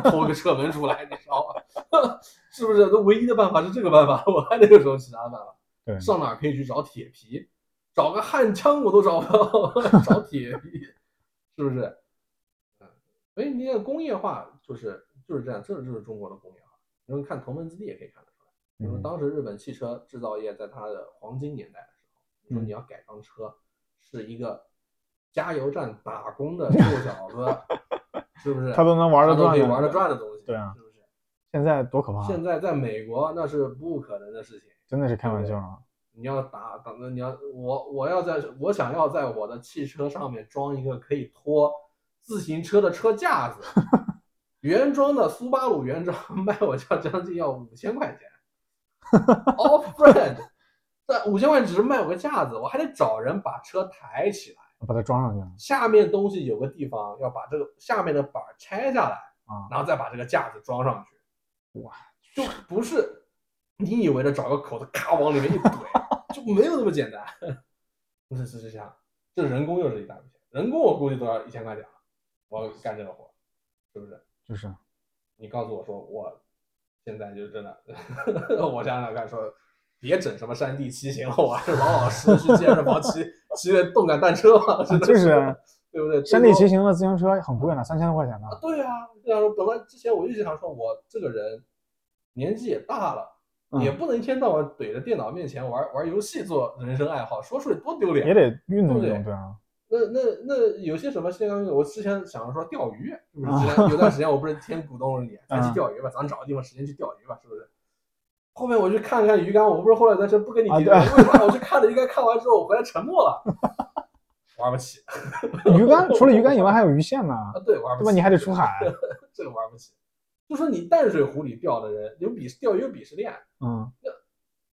偷个车门出来，你知道吗？*laughs* 是不是？那唯一的办法是这个办法，我还能有什么其他办法？对，上哪儿可以去找铁皮？找个焊枪我都找不到，*laughs* 找铁皮，是不是？嗯，所以你看工业化就是就是这样，这就是中国的工业化。你们看《头文字 D》也可以看得出来，就是嗯当时日本汽车制造业在它的黄金年代的时候，你说嗯你要改装车，是一个加油站打工的 *laughs* 臭小子，是不是？他都能玩得转都可以玩得转的东西，对啊是不是？现在多可怕，现在在美国那是不可能的事情。真的是开玩笑啊，你要打打那你要我我要在我想要在我的汽车上面装一个可以拖自行车的车架子，*laughs* 原装的苏巴鲁原装卖我要将近要五千块钱，*laughs* off brand，但五千块钱只是卖我个架子，我还得找人把车抬起来，把它装上去下面东西有个地方要把这个下面的板儿拆下来，啊，然后再把这个架子装上去。哇，就不是你以为的找个口子咔往里面一怼，就没有那么简单。不是，是是这样，这人工又是一大笔钱，人工我估计都要一千块钱了，我要干这个活，是不是？就是你告诉我说我现在就真的，*laughs* 我想想看，说别整什么山地骑行了，我还是老老实实去健身房骑 *laughs* 骑个动感单车吧，真的就是啊对不对？山地骑行。的自行车很贵呢，三千多块钱呢啊，，对啊，这样说本来之前我一直想说，我这个人年纪也大了，嗯也不能一天到晚怼着电脑面前玩玩游戏做人生爱好，说出来多丢脸。也得运动运动，对啊，那那那有些什么现在我之前想着说钓鱼，是不是？之前有段时间我不是天鼓动了你，*laughs* 咱去嗯钓鱼吧，咱找个地方时间去钓鱼吧，是不是？后面我去看了看鱼竿，我不是后来在这不跟你提，啊对为啥我去看了鱼竿，看完之后我回来沉默了，*laughs* 玩不起。*laughs* 鱼竿除了鱼竿以外还有鱼线呢，啊，对，玩不起，对吧？你还得出海，*laughs* 这个玩不起。就说你淡水湖里钓的人有鄙钓鱼有鄙视链，嗯。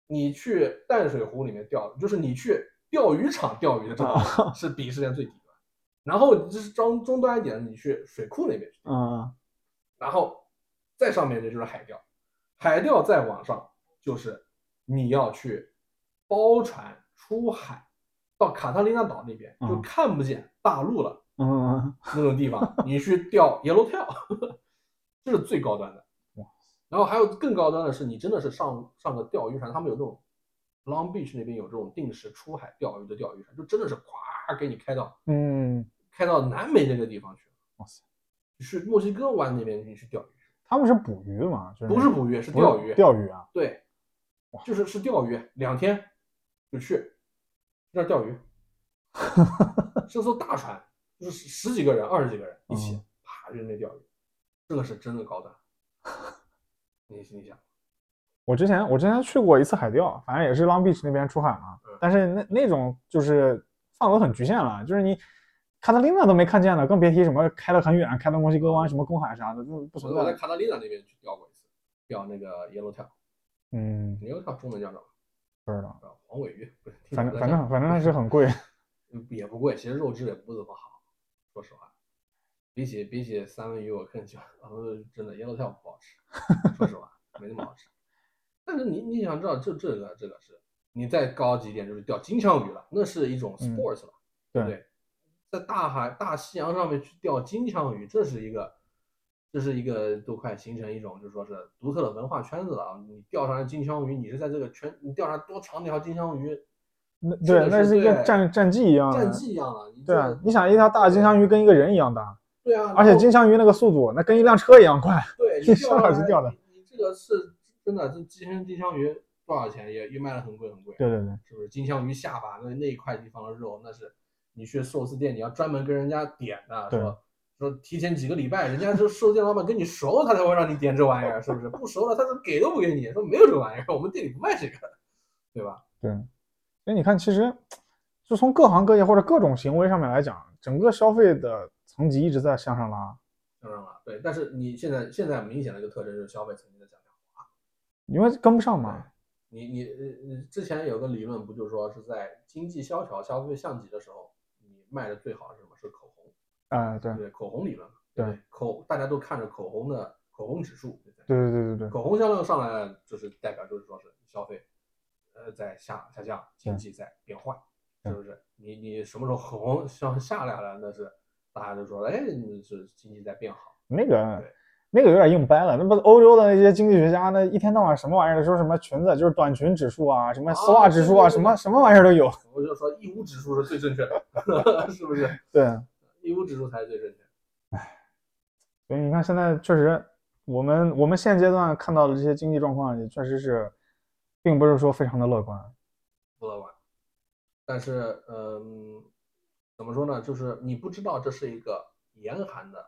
你去淡水湖里面钓，就是你去钓鱼场钓鱼的这种人啊。是鄙视链最低的。然后就是中中端一点，你去水库那边去，嗯。然后再上面的就是海钓，海钓再往上就是你要去包船出海到卡塔琳娜岛那边，就嗯看不见大陆了。嗯嗯那种地方，你去钓 yellow tail，*laughs* 这是最高端的哇。然后还有更高端的是，你真的是上上个钓鱼船，他们有这种 Long Beach 那边有这种定时出海钓鱼的钓鱼船，就真的是咵给你开到嗯，开到南美那个地方去，哇塞，去墨西哥湾那边你去钓鱼，他们是捕鱼的嘛，就是不是捕鱼是钓鱼，钓鱼啊，对，就是是钓鱼，两天就去那儿钓鱼，*laughs* 是艘大船，就是十十几个人、二十几个人一起嗯，啪就那钓鱼，这个是真的高端。*laughs* 你你想，我之前我之前去过一次海钓，反正也是 Long Beach 那边出海嘛嗯，但是那那种就是范围很局限了，就是你卡塔琳娜都没看见呢，更别提什么开得很远，开到墨西哥湾什么公海啥的，就不存在。我在卡塔利娜那边去钓过一次，钓那个 yellow 嗯，yellow 中文叫什么？不知道，啊黄尾鱼，不是，反正反正反正是很贵。嗯也不贵，其实肉质也不怎么好，说实话，比起比起三文鱼，我更喜欢，呃，真的 yellow 不好吃，*laughs* 说实话没那么好吃。但是你你想知道，这这个这个是，你再高级一点就是钓金枪鱼了，那是一种嗯 sports 了，对不对对？在大海大西洋上面去钓金枪鱼，这是一个，这是一个都快形成一种就是说是独特的文化圈子了啊！你钓上来金枪鱼，你是在这个圈，你钓上来多长条金枪鱼，那对，那是是一个战战绩一样的。战绩一样的。对啊，你想一条大金枪鱼跟一个人一样大，对啊，而且金枪鱼那个速度，那跟一辆车一样快。*laughs* 对一上你钓上来来就钓的你你这个是真的，这金枪金枪鱼多少钱？也也卖的很贵很贵，对对对，是不是？金枪鱼下巴那那一块地方的肉，那是你去寿司店你要专门跟人家点的，对说说提前几个礼拜，人家这寿司店老板跟你熟，他才会让你点这玩意儿，是不是？不熟了，他都给都不给你，说没有这玩意儿，我们店里不卖这个，对吧？对，所以你看，其实就从各行各业或者各种行为上面来讲，整个消费的层级一直在向上拉，向上拉，对，但是你现在现在明显的一个特征就是消费层级的下降。因为跟不上嘛。你你呃之前有个理论不就说是在经济萧条、消费降级的时候，你卖的最好是什么？是口红，啊，对对，口红理论嘛，对？口大家都看着口红的口红指数，对对？对对对口红销量上来了，就是代表就是说是消费，呃，在下下降，经济在变坏，是不是？你你什么时候口红销下来了，那是大家就说，哎，你是经济在变好。那个对那个有点硬掰了，那不欧洲的那些经济学家，那一天到晚什么玩意儿说什么裙子就是短裙指数啊，什么丝袜指数啊，什么什么玩意儿都有。我就说义乌指数是最正确的，*laughs* 是不是？对，义乌指数才是最正确的。所以你看现在确实，我们我们现阶段看到的这些经济状况，也确实是，并不是说非常的乐观。不乐观。但是，嗯，怎么说呢？就是你不知道这是一个严寒的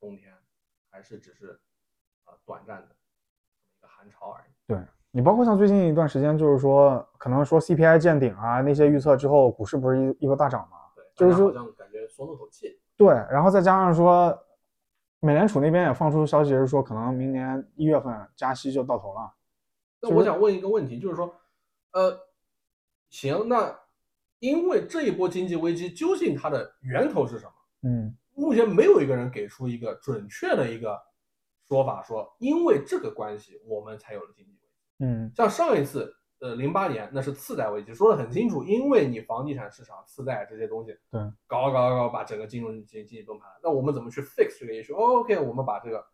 冬天，还是只是呃短暂的一个寒潮而已。对你包括像最近一段时间，就是说可能说 CPI 见顶啊那些预测之后，股市不是一一个大涨吗？对，就是说好像感觉松了口气。对，然后再加上说，美联储那边也放出消息是说，可能明年一月份加息就到头了。就是那我想问一个问题，就是说，呃，行，那因为这一波经济危机究竟它的源头是什么？嗯目前没有一个人给出一个准确的一个说法，说因为这个关系我们才有了经济危机。嗯像上一次，呃，零八年那是次贷危机，说的很清楚，因为你房地产市场、次贷这些东西，对，搞搞搞，把整个金融经经济崩盘了。那我们怎么去 fix 这个 issue？哦 OK，我们把这个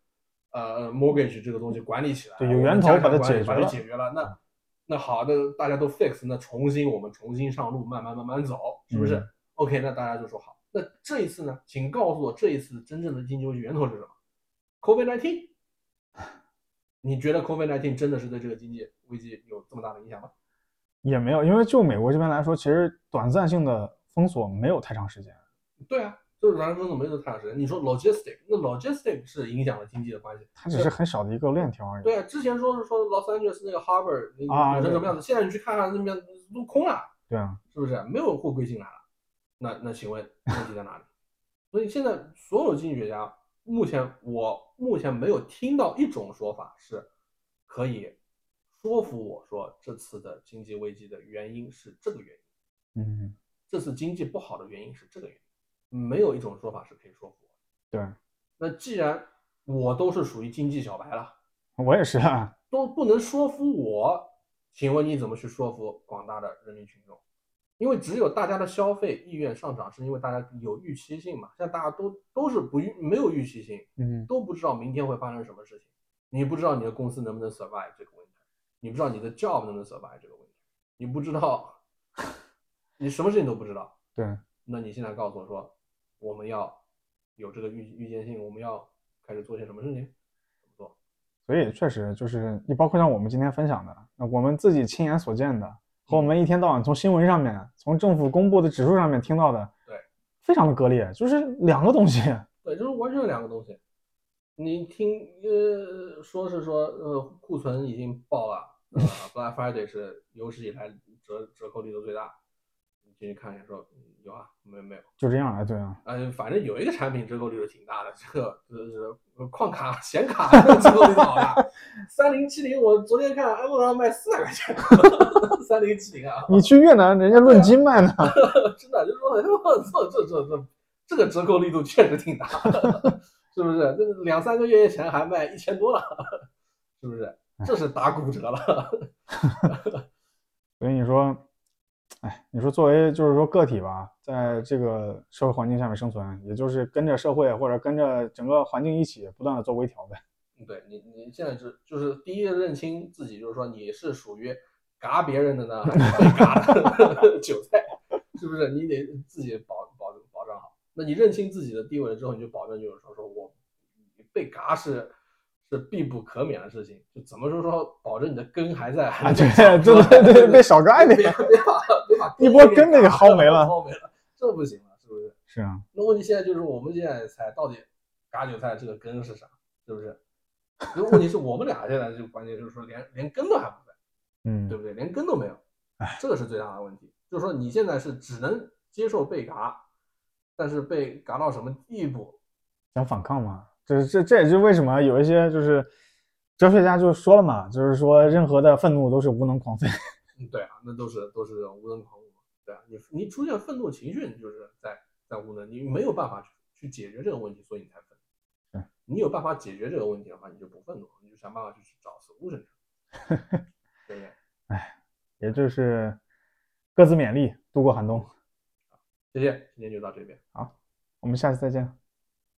呃 mortgage 这个东西管理起来，对有源头把它加强管理把它解决了。那那好的，大家都 fix，那重新我们重新上路，慢慢慢慢走，是不是、嗯 o k 那大家就说好。那这一次呢，请告诉我这一次真正的经济危机源头是什么？Covid nineteen。你觉得 Covid nineteen 真的是对这个经济危机有这么大的影响吗？也没有，因为就美国这边来说，其实短暂性的封锁没有太长时间。对啊，就是咱说怎么没有太长时间。你说 logistic，那 logistic 是影响了经济的关系。它只是很小的一个链条而已。对啊，之前说是说 Los Angeles 那个 harbor 啊对有成什么样子，现在你去看看那边都空了，对啊，是不是？没有货柜进来了。那那请问问题在哪里？所以现在所有经济学家，目前我目前没有听到一种说法是可以说服我说这次的经济危机的原因是这个原因。嗯，这次经济不好的原因是这个原因，没有一种说法是可以说服我。对那既然我都是属于经济小白了，我也是啊。都不能说服我，请问你怎么去说服广大的人民群众？因为只有大家的消费意愿上涨，是因为大家有预期性嘛。现在大家都都是不预没有预期性，嗯都不知道明天会发生什么事情。你不知道你的公司能不能 survive 这个问题，你不知道你的 job 能不能 survive 这个问题，你不知道，你什么事情都不知道。*laughs* 对，那你现在告诉我说，我们要有这个预预见性，我们要开始做些什么事情？怎么做？所以确实就是你包括像我们今天分享的，那我们自己亲眼所见的，和我们一天到晚从新闻上面、从政府公布的指数上面听到的，对，非常的割裂，就是两个东西。对，就是完全两个东西。你听，呃，说是说，呃，库存已经爆了，呃，*laughs* Black Friday 是有史以来折折扣力度最大。你进去看一下，说嗯有啊，没有没有？就这样啊，对啊，呃，反正有一个产品折扣力度挺大的，这个就是呃矿卡、显卡折扣力度好大。三零七零，我昨天看 Amazon 上卖四百块钱，三零七零啊，你去越南，人家论斤卖呢。真的就是说，我操，这这这这个折扣力度确实挺大的，是不是？这两三个月前还卖一千多了，是不是？这是打骨折了。*laughs* 所以你说，哎，你说作为就是说个体吧，在这个社会环境下面生存，也就是跟着社会或者跟着整个环境一起不断的做微调呗。对你，你现在是就是第一认清自己，就是说你是属于嘎别人的呢，还是被嘎的 *laughs* 韭菜，是不是？你得自己保保保障好。那你认清自己的地位了之后，你就保证就是说，说我被嘎是是必不可免的事情，就怎么说说保证你的根还在，还啊，*laughs* 对对对对，被少干那别个。别把别把一波根给给薅没了 *laughs* 薅没了，这不行了，是不是？是啊，那问题现在就是我们现在猜到底嘎韭菜这个根是啥，是不是？那问题是我们俩现在就关键就是说连连根都还不在，嗯对，不对？连根都没有哎，这个是最大的问题。就是说你现在是只能接受被嘎，但是被嘎到什么地步？想反抗嘛，这这这也是为什么有一些就是哲学家就说了嘛，就是说任何的愤怒都是无能狂 *laughs* 吠。嗯，对啊，那都是都是无能狂怒嘛。对啊，你你出现愤怒情绪，你就是在在无能，你没有办法去解决这个问题，所以你才愤。嗯，你有办法解决这个问题的话，你就不愤怒，你就想办法去找 solution。*laughs* 对不对？哎，也就是各自勉励，度过寒冬。谢谢，今天就到这边。好，我们下次再见。